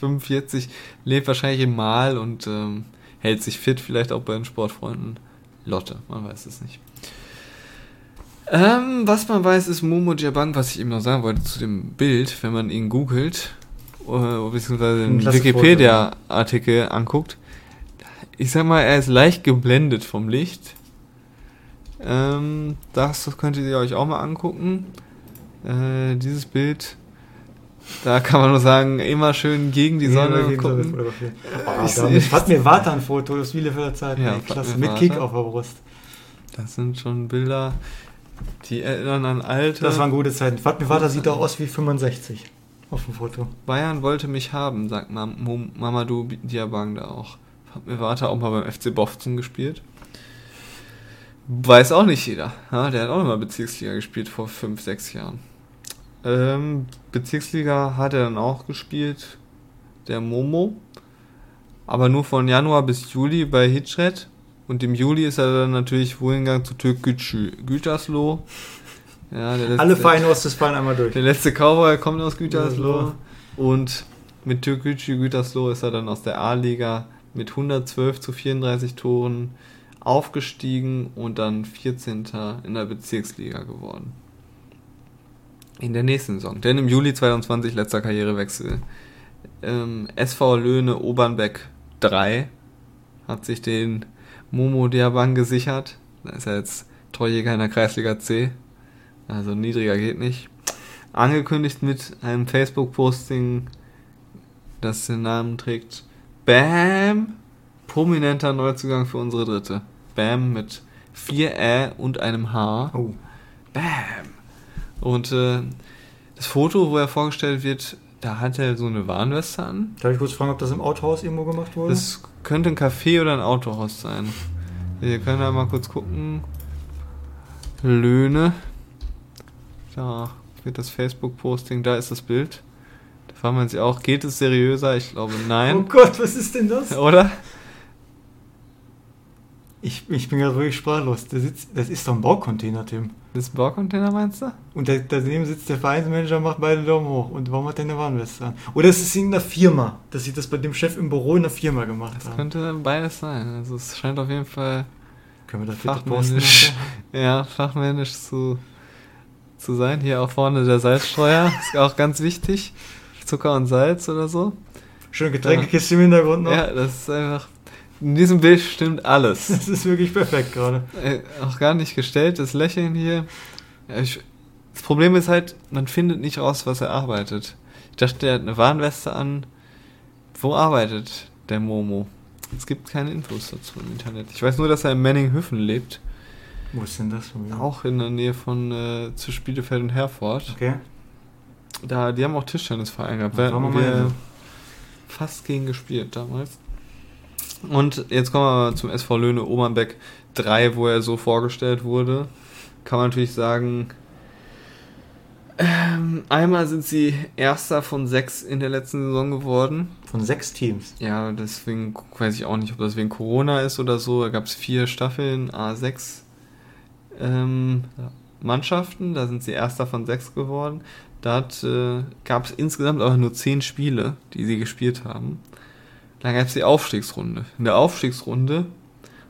45 lebt wahrscheinlich im Mal und ähm, hält sich fit, vielleicht auch bei den Sportfreunden. Lotte, man weiß es nicht. Ähm, was man weiß, ist Momo Djabang, was ich eben noch sagen wollte zu dem Bild, wenn man ihn googelt, äh, beziehungsweise den Wikipedia-Artikel anguckt. Ich sag mal, er ist leicht geblendet vom Licht. Ähm, das könntet ihr euch auch mal angucken. Äh, dieses Bild, da kann man nur sagen, immer schön gegen die Sonne Ja, gegen Sonne gucken. fotografiert. Ich Ah, seh- damit hat mir ein Foto aus Bielefelder Zeit. Ja, Ja, klasse. Mit. Kick auf der Brust. Das sind schon Bilder, die erinnern an alte. Das waren gute Zeiten. Fatmir Vater sieht auch aus wie 65 auf dem Foto. Bayern wollte mich haben, sagt Mam Mamadou Diabang da auch. Hat mir Vater auch mal beim FC Bofzen gespielt. Weiß auch nicht jeder. Ja, der hat auch mal Bezirksliga gespielt vor 5, 6 Jahren. Ähm, Bezirksliga hat er dann auch gespielt, der Momo. Aber nur von Januar bis Juli bei Hitchred. Und im Juli ist er dann natürlich wohin gegangen zu Türkgücü Gütersloh. Ja, der Alle letzte- Vereine Ostwestfalen einmal durch. der letzte Cowboy kommt aus Gütersloh. Gütersloh. Und mit Türkgücü Gütersloh ist er dann aus der A-Liga mit 112 zu 34 Toren aufgestiegen und dann 14. in der Bezirksliga geworden. In der nächsten Saison. Denn im Juli 22 letzter Karrierewechsel. Ähm, SV Löhne Obernbeck 3 hat sich den Momo Diabang gesichert. Da ist er jetzt Torjäger in der Kreisliga C. Also niedriger geht nicht. Angekündigt mit einem Facebook-Posting, das den Namen trägt Bam! Prominenter Neuzugang für unsere dritte. Bam mit 4 Ä und einem H. Oh. Bam! Und äh, das Foto, wo er vorgestellt wird, da hat er so eine Warnweste an. Darf ich kurz fragen, ob das im Autohaus irgendwo gemacht wurde? Das könnte ein Café oder ein Autohaus sein. Wir können da mal kurz gucken. Löhne. Da wird das Facebook-Posting, da ist das Bild. Fragt man sich auch, geht es seriöser? Ich glaube, oh nein. Gott, was ist denn das? Oder? Ich, ich bin gerade wirklich sprachlos. Der sitzt, das ist doch ein Baucontainer, Tim. Das ist ein Baucontainer, meinst du? Und da, daneben sitzt der Vereinsmanager und macht beide Daumen hoch. Und warum hat der eine Warnweste an? Oder es ist in einer Firma, dass sie das bei dem Chef im Büro in der Firma gemacht Das haben. könnte beides sein. Also es scheint auf jeden Fall Können wir das fachmännisch, ja, fachmännisch zu, zu sein. Hier auch vorne der Salzstreuer, ist auch ganz wichtig. Zucker und Salz oder so. Schöne Getränkekiste im Hintergrund noch. Ja, das ist einfach. In diesem Bild stimmt alles. Das ist wirklich perfekt gerade. äh, auch gar nicht gestellt, das Lächeln hier. Ja, ich, das Problem ist halt, man findet nicht raus, was er arbeitet. Ich dachte, der hat eine Warnweste an. Wo arbeitet der Momo? Es gibt keine Infos dazu im Internet. Ich weiß nur, dass er in Menninghüffen lebt. Wo ist denn das? Auch in der Nähe von äh, zwischen Bielefeld und Herford. Okay. Da, die haben auch Tischtennisverein gehabt. Da haben wir fast gegen gespielt damals. Und jetzt kommen wir zum SV Löhne Obernbeck 3, wo er so vorgestellt wurde. Kann man natürlich sagen, ähm, einmal sind sie Erster von sechs in der letzten Saison geworden. Von sechs Teams. Ja, deswegen weiß ich auch nicht, ob das wegen Corona ist oder so. Da gab es vier Staffeln, A6 ähm, Mannschaften. Da sind sie Erster von sechs geworden. Da äh, gab es insgesamt aber nur zehn Spiele, die sie gespielt haben. Dann gab es die Aufstiegsrunde. In der Aufstiegsrunde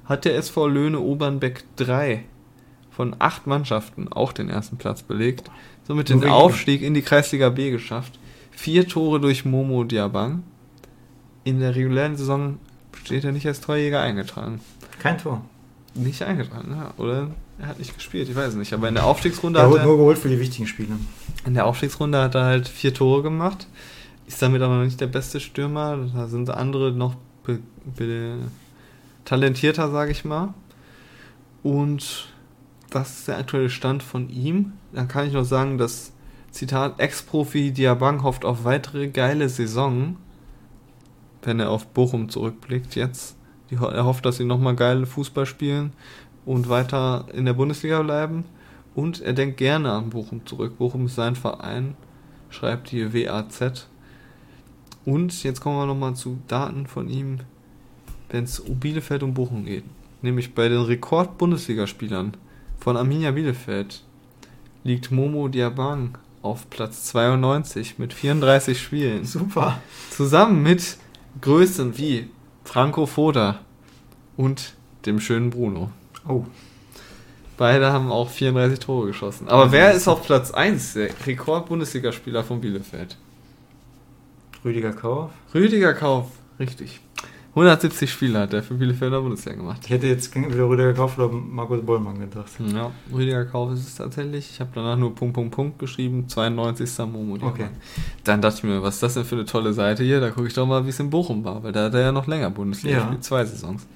hat der SV Löhne Obernbeck 3 von acht Mannschaften auch den ersten Platz belegt. Somit den. Aufstieg in die Kreisliga B geschafft. Vier Tore durch Momo Diabang. In der regulären Saison steht er nicht als Torjäger eingetragen. Kein Tor. Nicht eingetragen, ja. Oder er hat nicht gespielt, ich weiß nicht. Aber in der Aufstiegsrunde Der hat wurde nur er, geholt für die wichtigen Spiele. In der Aufstiegsrunde hat er halt vier Tore gemacht. Ist damit aber noch nicht der beste Stürmer. Da sind andere noch talentierter, sage ich mal. Und das ist der aktuelle Stand von ihm. Dann kann ich noch sagen, dass Zitat Ex-Profi Diabang hofft auf weitere geile Saison, wenn er auf Bochum zurückblickt jetzt. Er hofft, dass sie nochmal geil Fußball spielen und weiter in der Bundesliga bleiben. Und er denkt gerne an Bochum zurück. Bochum ist sein Verein, schreibt hier WAZ. Und jetzt kommen wir nochmal zu Daten von ihm, wenn es um Bielefeld und Bochum geht. nämlich bei den Rekord-Bundesligaspielern von Arminia Bielefeld liegt Momo Diabang auf Platz 92 mit 34 Spielen. Super. Zusammen mit Größen wie Franco Foda und dem schönen Bruno. Oh. Beide haben auch 34 Tore geschossen. Aber wer ist auf Platz 1, der Rekord-Bundesligaspieler von Bielefeld? Rüdiger Kauf. Rüdiger Kauf, richtig. 170 Spiele hat er für Bielefelder Bundesliga gemacht. Ich hätte jetzt wieder Rüdiger Kauf oder Markus Bollmann gedacht. Ja, Rüdiger Kauf ist es tatsächlich. Ich habe danach nur Punkt, Punkt, Punkt geschrieben. 92. Momo. Okay. Dann dachte ich mir, was ist das denn für eine tolle Seite hier? Da gucke ich doch mal, wie es in Bochum war, weil da hat er ja noch länger Bundesliga Ja. gespielt, zwei Saisons.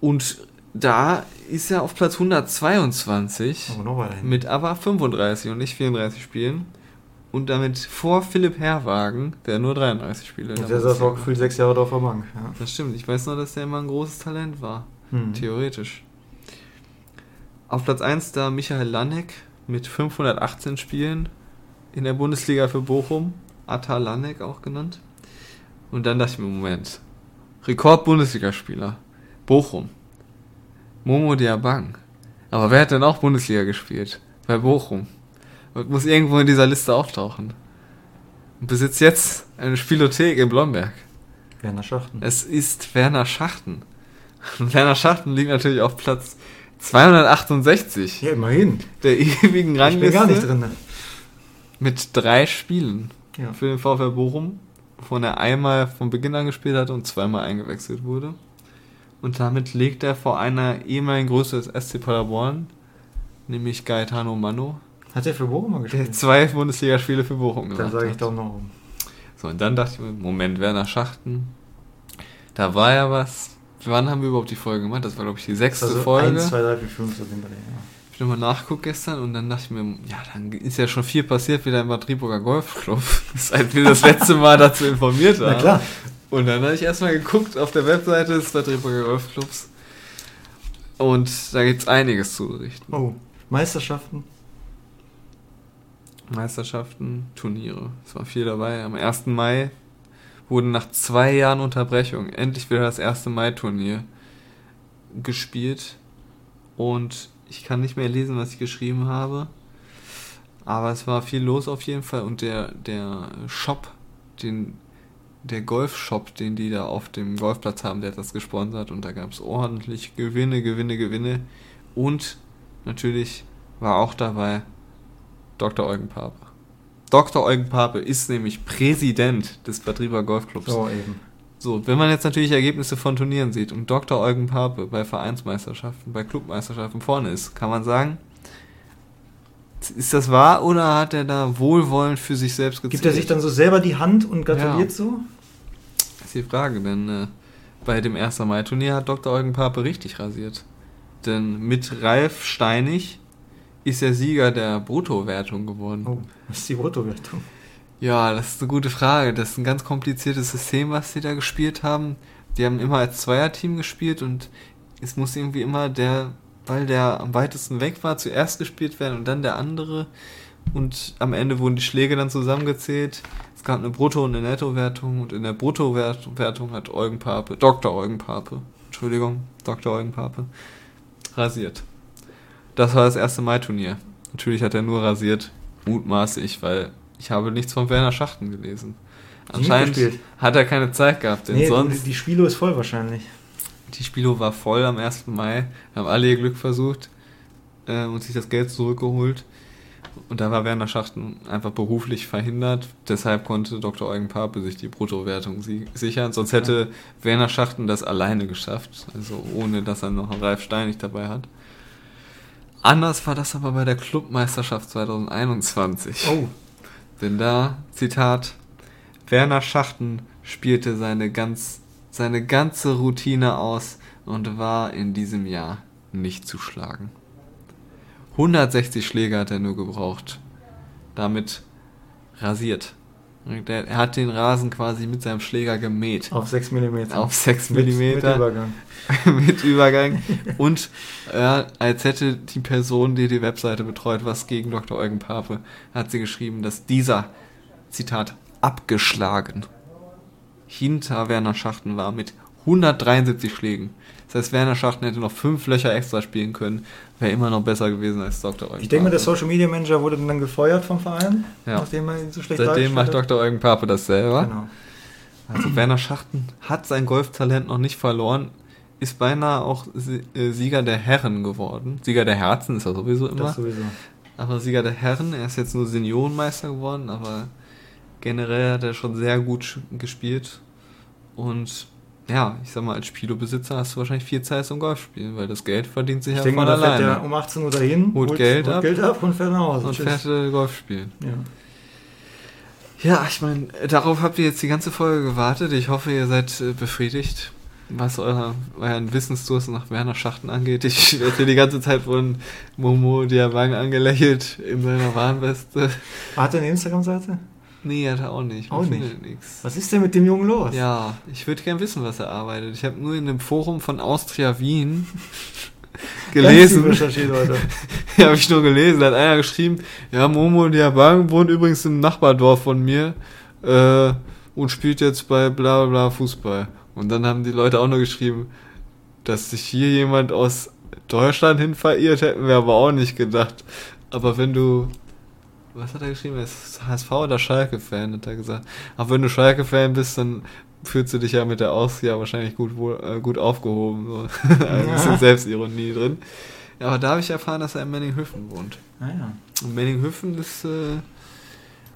Und da ist er auf Platz 122 Aber noch weiter hin. mit aber 35 und nicht 34 Spielen. Und damit vor Philipp Herrwagen, der nur 33 Spiele Und der saß auch gefühlt sechs Jahre da auf der Bank. Ja. Das stimmt. Ich weiß nur, dass der immer ein großes Talent war. Hm. Theoretisch. Auf Platz 1 da Michael Lanek mit 518 Spielen in der Bundesliga für Bochum. Atta Lanek auch genannt. Und dann dachte ich mir, Moment. Rekord-Bundesligaspieler. Bochum. Momo Diabang. Aber wer hat denn auch Bundesliga gespielt? Bei Bochum. Und muss irgendwo in dieser Liste auftauchen. Und besitzt jetzt eine Spielothek in Blomberg. Werner Schachten. Es ist Werner Schachten. Und Werner Schachten liegt natürlich auf Platz 268 Ja, immerhin. der ewigen Ich Rangliste bin gar nicht drin. mit drei Spielen Ja. für den VfL Bochum, wovon er einmal von Beginn an gespielt hat und zweimal eingewechselt wurde. Und damit legt er vor einer ehemaligen Größe des SC Paderborn, nämlich Gaetano Mano, Hat er für Bochum mal der gespielt? zwei Bundesligaspiele für Bochum Dann gemacht sage ich hat. Nach oben. So, und dann dachte ich mir, Moment, Werner Schachten, da war ja was. Wann haben wir überhaupt die Folge gemacht? Das war, glaube ich, die sechste Also Folge. 1, 2, 3, 4, 5 so sind wir ja. Ich habe nochmal nachgeguckt gestern und dann dachte ich mir, ja, dann ist ja schon viel passiert wieder im Madriburger Golfclub, seit wir das letzte Mal dazu informiert haben. Na klar. Und dann habe ich erstmal geguckt auf der Webseite des Madriburger Golfclubs und da gibt es einiges zu berichten. Oh, Meisterschaften. Meisterschaften, Turniere. Es war viel dabei. Am 1. Mai wurde nach zwei Jahren Unterbrechung endlich wieder das erste Mai-Turnier gespielt. Und ich kann nicht mehr lesen, was ich geschrieben habe. Aber es war viel los auf jeden Fall. Und der, der Shop, den, der Golfshop, den die da auf dem Golfplatz haben, der hat das gesponsert. Und da gab es ordentlich Gewinne, Gewinne, Gewinne. Und natürlich war auch dabei Dr. Eugen Pape. Dr. Eugen Pape ist nämlich Präsident des Betrieber Golfclubs. So eben. So, wenn man jetzt natürlich Ergebnisse von Turnieren sieht und Dr. Eugen Pape bei Vereinsmeisterschaften, bei Clubmeisterschaften vorne ist, kann man sagen, ist das wahr oder hat er da wohlwollend für sich selbst gezählt? Gibt er sich dann so selber die Hand und gratuliert Ja. so? Das ist die Frage, denn äh, bei dem 1. Mai-Turnier hat Dr. Eugen Pape richtig rasiert. Denn mit Ralf Steinig ist er Sieger der Bruttowertung geworden. Oh, was ist die Bruttowertung? Ja, das ist eine gute Frage. Das ist ein ganz kompliziertes System, was sie da gespielt haben. Die haben immer als Zweierteam gespielt und es muss irgendwie immer der, weil der am weitesten weg war, zuerst gespielt werden und dann der andere. Und am Ende wurden die Schläge dann zusammengezählt. Es gab eine Brutto- und eine Nettowertung und in der Bruttowertung hat Eugen Pape, Dr. Eugen Pape, Entschuldigung, Dr. Eugen Pape, rasiert. Das war das erste Mai-Turnier. Natürlich hat er nur rasiert, mutmaße ich, weil ich habe nichts von Werner Schachten gelesen. Anscheinend hat er keine Zeit gehabt, denn Nee, sonst... die, die Spielo ist voll wahrscheinlich. Die Spielo war voll am 1. Mai, haben alle ihr Glück versucht äh, und sich das Geld zurückgeholt. Und da war Werner Schachten einfach beruflich verhindert. Deshalb konnte Dr. Eugen Pape sich die Bruttowertung sichern. Sonst hätte Werner Schachten das alleine geschafft. Also ohne, dass er noch einen Ralf Steinig dabei hat. Anders war das aber bei der Clubmeisterschaft 2021. Oh, Denn da, Zitat, Werner Schachten spielte seine, ganz, seine ganze Routine aus und war in diesem Jahr nicht zu schlagen. 160 Schläge hat er nur gebraucht. Damit rasiert. Er hat den Rasen quasi mit seinem Schläger gemäht. auf 6 mm. Auf 6 Mit, mit Millimeter Übergang. mit Übergang. Und ja, als hätte die Person, die die Webseite betreut, was gegen Dr. Eugen Pape, hat sie geschrieben, dass dieser, Zitat, abgeschlagen hinter Werner Schachten war mit 173 Schlägen. Das heißt, Werner Schachten hätte noch fünf Löcher extra spielen können. Wäre immer noch besser gewesen als Dr. Eugen Ich denke mal, der. Social Media Manager wurde dann gefeuert vom Verein, Ja. nachdem er ihn so schlecht Seitdem macht Dr. Eugen Pape das selber. Genau. Also Werner Schachten hat sein Golftalent noch nicht verloren, ist beinahe auch äh, Sieger der Herren geworden. Sieger der Herzen ist er sowieso immer. Das sowieso. Aber Sieger der Herren, er ist jetzt nur Seniorenmeister geworden, aber generell hat er schon sehr gut gespielt. Und ja, ich sag mal, als Spielobesitzer hast du wahrscheinlich viel Zeit zum Golfspielen, weil das Geld verdient sich Ich ja denke von mal, da fährt alleine. der um 18 Uhr dahin, Holt Geld ab. Geld ab und fährt nach Hause. und Tschüss. fährt äh, Golf spielen. Ja. Ja, ich meine, darauf habt ihr jetzt die ganze Folge gewartet. Ich hoffe, ihr seid äh, befriedigt, was euer, euren Wissensdurst nach Werner Schachten angeht. Ich werde hier die ganze Zeit von Momo Diabang angelächelt in seiner Warnweste. Hat er eine Instagram-Seite? Nee, hat er auch nicht. Man Auch findet nichts. Was ist denn mit dem Jungen los? Ja, ich würde gern wissen, was er arbeitet. Ich habe nur in einem Forum von Austria Wien gelesen. Ja, habe ich nur gelesen. Da hat einer geschrieben, ja, Momo Diabang wohnt übrigens im Nachbardorf von mir äh, und spielt jetzt bei bla bla bla Fußball. Und dann haben die Leute auch nur geschrieben, dass sich hier jemand aus Deutschland hin verirrt, hätten wir aber auch nicht gedacht. Aber wenn du, was hat er geschrieben? Er ist HSV oder Schalke-Fan, hat er gesagt. Aber wenn du Schalke-Fan bist, dann fühlst du dich ja mit der Austria wahrscheinlich gut, wohl, äh, gut aufgehoben. So. Ein bisschen Selbstironie drin. Ja, aber da habe ich erfahren, dass er in Menninghöfen wohnt. Naja. Und Menninghöfen ist äh,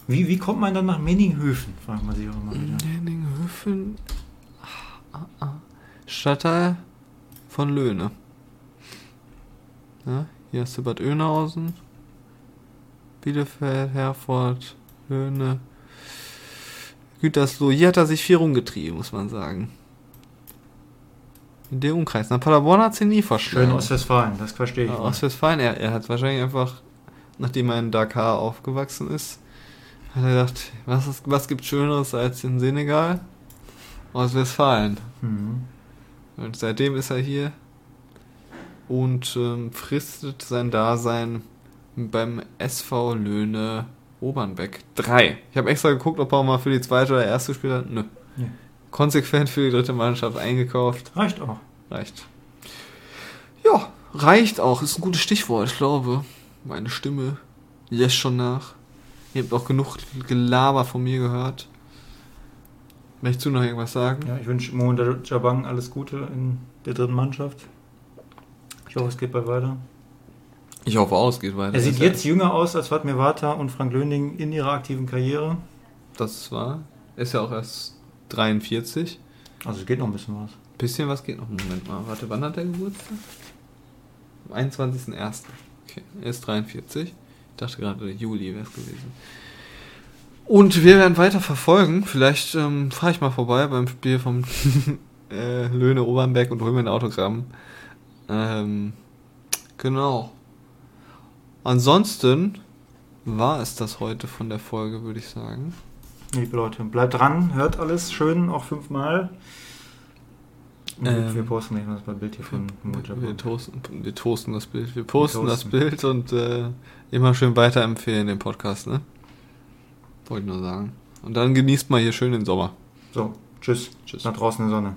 Wie, wie kommt man dann nach Menninghöfen? Fragt man sich auch immer wieder. Menninghöfen ah, ah, Stadtteil von Löhne. Ja, hier hast du Bad Oeynhausen, Bielefeld, Herford, Löhne, Gütersloh. Hier hat er sich viel rumgetrieben, muss man sagen. In dem Umkreis. Nach Paderborn hat sie nie verschlagen. Schön Ostwestfalen, das verstehe ich. Ja. Ostwestfalen, er, er hat wahrscheinlich einfach, nachdem er in Dakar aufgewachsen ist, hat er gedacht, was, ist, was gibt Schöneres als in Senegal? Ostwestfalen. Mhm. Und seitdem ist er hier und ähm, fristet sein Dasein beim SV Löhne Obernbeck 3. Ich habe extra geguckt, ob er mal für die zweite oder erste gespielt hat. Nö. Nee. Konsequent für die dritte Mannschaft eingekauft. Reicht auch. Reicht. Ja, reicht auch. Ist ein gutes Stichwort. Ich glaube, meine Stimme lässt schon nach. Ihr habt auch genug Gelaber von mir gehört. Möchtest du noch irgendwas sagen? Ja, ich wünsche Mo Jabang alles Gute in der dritten Mannschaft. Ich hoffe, es geht bald weiter. Ich hoffe auch, es geht weiter. Er sieht Ist ja- jetzt jünger aus als Fatmir Vata und Frank Löning in ihrer aktiven Karriere. Das war. Ist ja auch erst 43. Also es geht noch ein bisschen was. Bisschen was geht noch. Moment mal. Warte, wann hat er Geburtstag? Am 21.01. Okay, er ist 43. Ich dachte gerade, Juli wäre es gewesen. Und wir werden weiter verfolgen. Vielleicht ähm, fahre ich mal vorbei beim Spiel vom äh, Löhne Obernberg und hole mir ein Autogramm. Ähm, genau. Ansonsten war es das heute von der Folge, würde ich sagen. Liebe Leute, bleibt dran, hört alles schön, auch fünfmal. Ähm, wir posten nicht mal das Bild hier von Mo Wir, wir, toasten, wir toasten das Bild. Wir posten, das toasten. Bild und äh, immer schön weiterempfehlen den Podcast, ne? Wollte ich nur sagen. Und dann genießt mal hier schön den Sommer. So, tschüss. Tschüss. Nach draußen in der Sonne.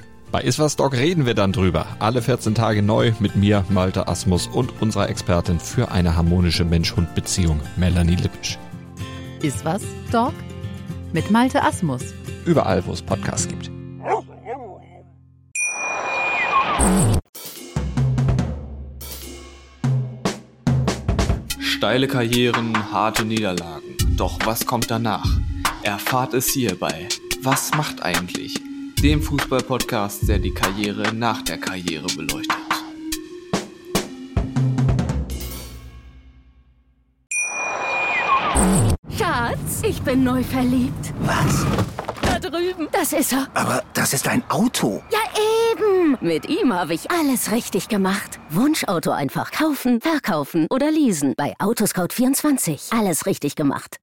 Bei Iswas Dog reden wir dann drüber. Alle 14 Tage neu mit mir, Malte Asmus und unserer Expertin für eine harmonische Mensch-Hund-Beziehung, Melanie Lippisch. Ist was, Dog? Mit Malte Asmus. Überall, wo es Podcasts gibt. Steile Karrieren, harte Niederlagen. Doch was kommt danach? Erfahrt es hier bei Was macht eigentlich? Dem Fußball-Podcast, der die Karriere nach der Karriere beleuchtet. Schatz, ich bin neu verliebt. Was? Da drüben. Das ist er. Aber das ist ein Auto. Ja, eben. Mit ihm habe ich alles richtig gemacht. Wunschauto einfach kaufen, verkaufen oder leasen. Bei Autoscout24. Alles richtig gemacht.